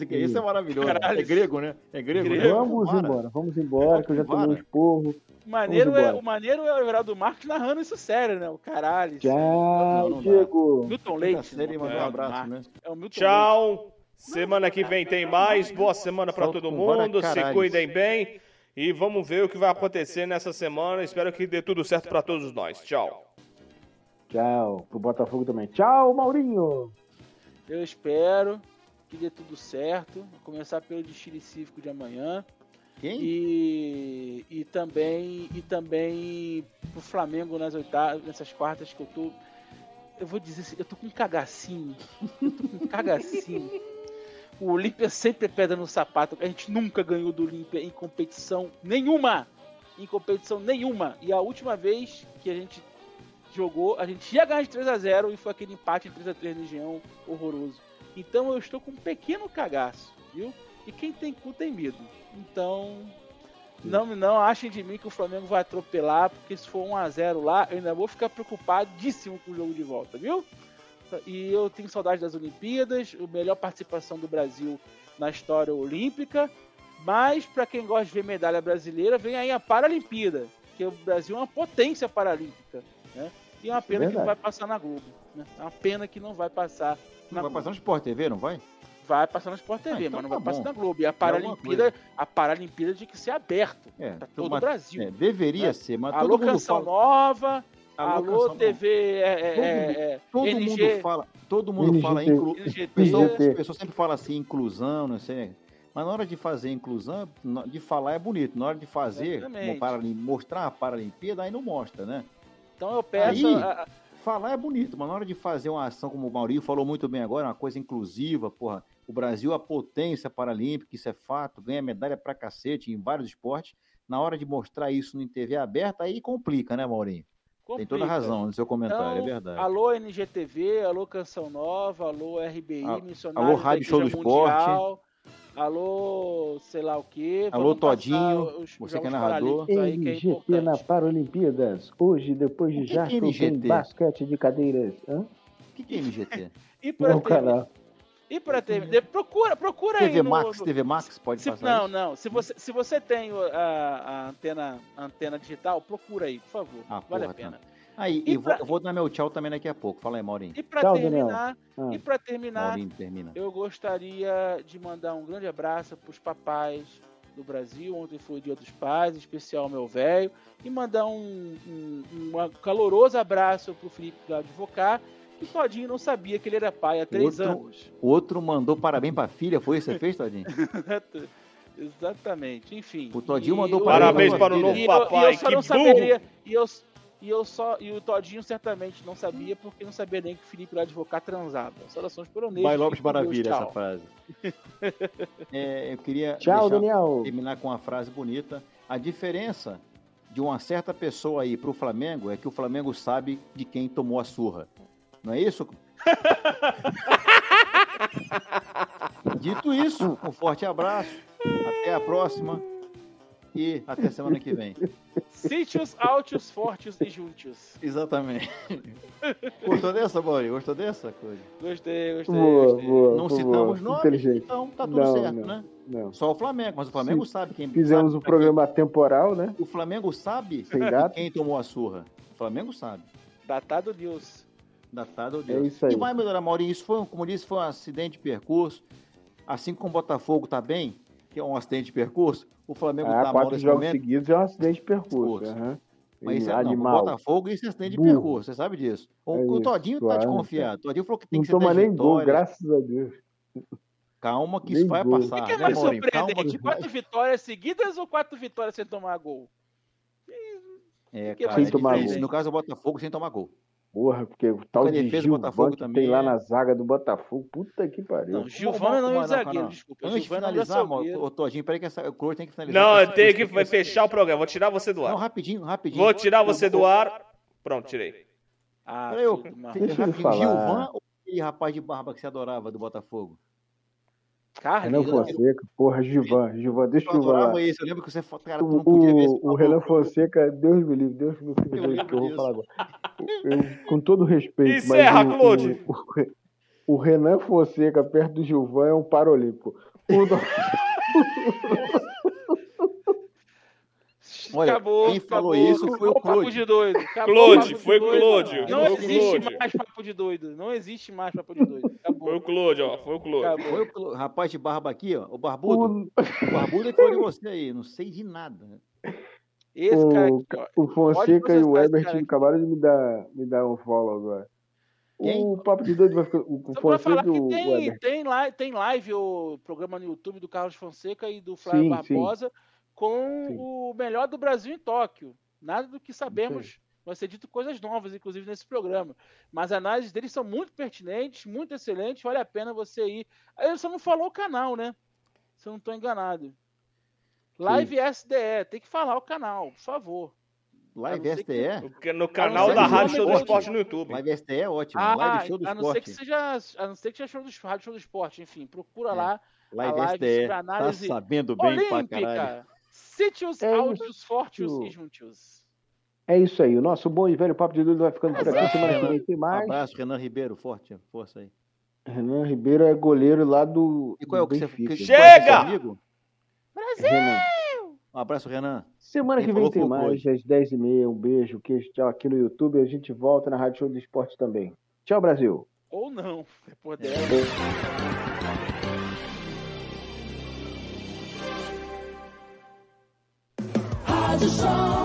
Aqui, isso é maravilhoso. Caralho. É grego, né? É grego, Grego. né? Vamos Vara. embora, vamos embora, que eu já tomei um esporro. O maneiro, é, o maneiro é o Everaldo Marques narrando isso sério, né? O Caralhes. Tchau, não. Diego. Milton Leite. série, né? mandou um Everaldo abraço, né? É o Milton Leite. Tchau. Semana que vem tem mais. Boa semana pra Solta todo mundo. Se cuidem bem. E vamos ver o que vai acontecer nessa semana. Espero que dê tudo certo pra todos nós. Tchau. Tchau. Pro Botafogo também. Tchau, Maurinho. Eu espero que dê tudo certo. Vou começar pelo desfile cívico de amanhã. Quem? E, e também e também pro Flamengo nas oitavas, nessas quartas que eu tô. Eu vou dizer assim, eu tô com um cagacinho. Eu tô com um cagacinho. O Olímpia sempre é pedra no sapato. A gente nunca ganhou do Olímpia em competição nenhuma. Em competição nenhuma. E a última vez que a gente jogou, a gente ia ganhar de 3 a 0 e foi aquele empate em 3 a 3 no Engenhão horroroso. Então eu estou com um pequeno cagaço, viu? E quem tem cu tem medo. Então, não, não achem de mim que o Flamengo vai atropelar, porque se for 1 a 0 lá, eu ainda vou ficar preocupadíssimo com o jogo de volta, viu? E eu tenho saudade das Olimpíadas, a melhor participação do Brasil na história olímpica. Mas para quem gosta de ver medalha brasileira, vem aí a Paralimpíada, que o Brasil é uma potência paralímpica, né? E é uma pena que não vai passar na Globo, né? É uma pena que não vai passar na Vai Globo. passar no Sport TV, não vai? Vai passar no Sport TV, Ah, então mas não tá vai passar bom. na Globo. E a Paralimpíada, a Paralimpíada tinha que ser aberto É, para todo mas- o Brasil. É, deveria né? ser, mas Alô, todo mundo Canção fala. Nova, Alô. TV, é, é, Todo é, mundo- é, Todo NG, mundo fala, todo mundo NGT. fala inclu... Pessoal, o pessoal sempre fala assim, inclusão, não sei. Mas na hora de fazer inclusão, de falar é bonito. Na hora de fazer, mostrar a Paralimpíada, aí não mostra, né? Então eu peço. Aí- a- a- Falar é bonito, mas na hora de fazer uma ação, como o Maurinho falou muito bem agora, uma coisa inclusiva, porra. O Brasil é a potência paralímpica, isso é fato, ganha medalha pra cacete em vários esportes. Na hora de mostrar isso em TV aberta, aí complica, né, Maurinho? Tem toda complica. razão no seu comentário, Então, é verdade. Alô NGTV, alô Canção Nova, alô RBI, Al- Missionários alô Rádio Show do Igreja Esporte. Alô sei lá o que. Alô, Todinho, você que é narrador. Que é na. Paralimpíadas. Hoje, depois de que é Jasper, tem basquete de cadeiras. Hã? O que, que é MGT? E pra Não, terminar, canal. e pra terminar, procura, procura aí TV no, Max, no- TV Max pode se, passar não, isso? não. Se você, se você tem a, a antena, a antena digital, procura aí, por favor. Ah, vale porra, a pena. tá. Aí, E e vou, pra- eu vou dar meu tchau também daqui a pouco. Fala aí, Maurinho. E pra Tchau, Daniel. terminar, Ah. e para terminar, Maurinho termina. eu gostaria de mandar um grande abraço para os papais do Brasil. Ontem foi o Dia dos Pais, em especial meu velho. E mandar um, um, um caloroso abraço para o Felipe da Advocar, que Todinho não sabia que ele era pai há três Outro- anos. O outro mandou parabéns pra filha, foi isso que você fez, Todinho? Exatamente, enfim. O Todinho mandou eu- Parabéns Parabéns para o filha. novo e eu, e papai. eu só Que não burro. saberia. E eu, e eu só. E o Todinho certamente não sabia, porque não sabia nem que o Felipe lá advogado transava. Saudações peronesas. Vai Lopes Deus, Maravilha essa tchau. frase. É, eu queria Tchau, Daniel. terminar com uma frase bonita. A diferença de uma certa pessoa aí pro Flamengo é que o Flamengo sabe de quem tomou a surra. Não é isso? Dito isso, um forte abraço. Até a próxima. E até semana que vem. Sítios, altos, fortes e juntos. Exatamente. Gostou dessa, Boy? Gostou dessa coisa? Gostei, gostei. Boa, gostei. boa. Não boa. citamos nomes, Inteligente. então tá tudo Não, certo, não. né? Não. Só o Flamengo, mas o Flamengo sabe quem Fizemos sabe um programa temporal, né? quem- O Flamengo sabe quem tomou a surra. O Flamengo sabe. Datado News. Datado, É Deus. isso aí. E vai melhorar, Maurinho. Isso foi, um- como disse, foi um acidente de percurso. Assim como o Botafogo tá bem, que é um acidente de percurso, o Flamengo Ah, tá mal nesse jogos momento. seguidos é um acidente de percurso. Mas isso é, não, o animal. Botafogo isso é acidente de Burro. percurso, você sabe disso. O, É o isso, Todinho tá claro, desconfiado. O Todinho falou que tem Não que ser toma 10 nem gol, graças a Deus. Calma que Nem isso vai gol. O passar. que, que é né, mais? Calma surpreendente? Quatro vitórias seguidas ou quatro vitórias sem tomar gol? É, que cara, sem é tomar difícil. gol. No caso do Botafogo, sem tomar gol. Porra, porque o tal de Gilvan Botafogo que também tem lá é- na zaga do Botafogo, puta que pariu. Não, Gilvan Vamos- não é vamos- zagueiro, não, desculpa. Antes de Gilvan não é finalizar, zagueiro. Mo- ô, Todinho, peraí que essa, o Cloro tem que finalizar. Não, eu tenho que vai fechar o programa. Vou tirar você do Não, ar. rapidinho, rapidinho. Vou tirar você do ar. Pronto, tirei. Ah, Peraí, eu, de Deixa eu falar. Gilvan ou aquele rapaz de barba que você adorava do Botafogo? Renan né? Fonseca, porra, Gilvan, Gilvan, deixa Eu o Gilvan lá. adorava esse, eu lembro que você cara, tu não podia ver esse O, o Renan. Fonseca, Deus me livre, Deus me livre, Eu que eu vou falar agora. Eu, com todo respeito, Encerra, mas o, Claude. o, o, o Renan Fonseca perto do Gilvan é um paralímpico. O do- Olha, acabou, quem falou acabou, isso foi o Claude. de doido. acabou Claude, papo de foi doido. Claude, Não o existe Claude. mais papo de doido. Não existe mais papo de doido. Acabou. Foi o Claude, ó. Foi o Claude. Acabou. Foi o rapaz de barba aqui, ó, o barbudo. o, O barbudo é que falou de você aí, não sei de nada. Esse cara o, aqui, ó. o Fonseca e o Ebert cara aqui. acabaram de me dar, me dar um follow agora. Quem? O Papo de Doido vai ficar. O Só falar Fonseca e que o, o tem, tem, live, tem live o programa no YouTube do Carlos Fonseca e do Flávio Sim, Barbosa com Sim. o melhor do Brasil em Tóquio. Nada do que sabemos vai ser dito coisas novas, inclusive, nesse programa. Mas as análises deles são muito pertinentes, muito excelentes, vale a pena você ir. Ele só não falou o canal, né? Se eu não estou enganado. Live SDE, tem que falar o canal, por favor. Live A ser que-? No- canal da Rádio Show do. Esporte no YouTube. Live STE é ótimo. Ah, Live Show do a não ser que Esporte. seja, a não ser que seja show do, Rádio Show do Esporte, enfim, procura É. lá. Live live STE. sobre Tá análise sabendo bem pra caralho. Olímpica. Sítios, É áudios, fortes e juntos. É isso aí. O nosso bom e velho Papo de Doido vai ficando por aqui. Abraço, Semana que vem tem Um mais. abraço, Renan Ribeiro. Forte, força aí. Renan Ribeiro é goleiro lá do. E qual é o que você Benfica. que- Chega! é amigo? Renan. Um abraço, Renan. Semana Quem que vem tem mais, às 10h30. Um beijo, queijo, tchau aqui no YouTube. A gente volta na Rádio Show do Esporte também. Tchau, Brasil. Ou não, depois dela. Rádio Show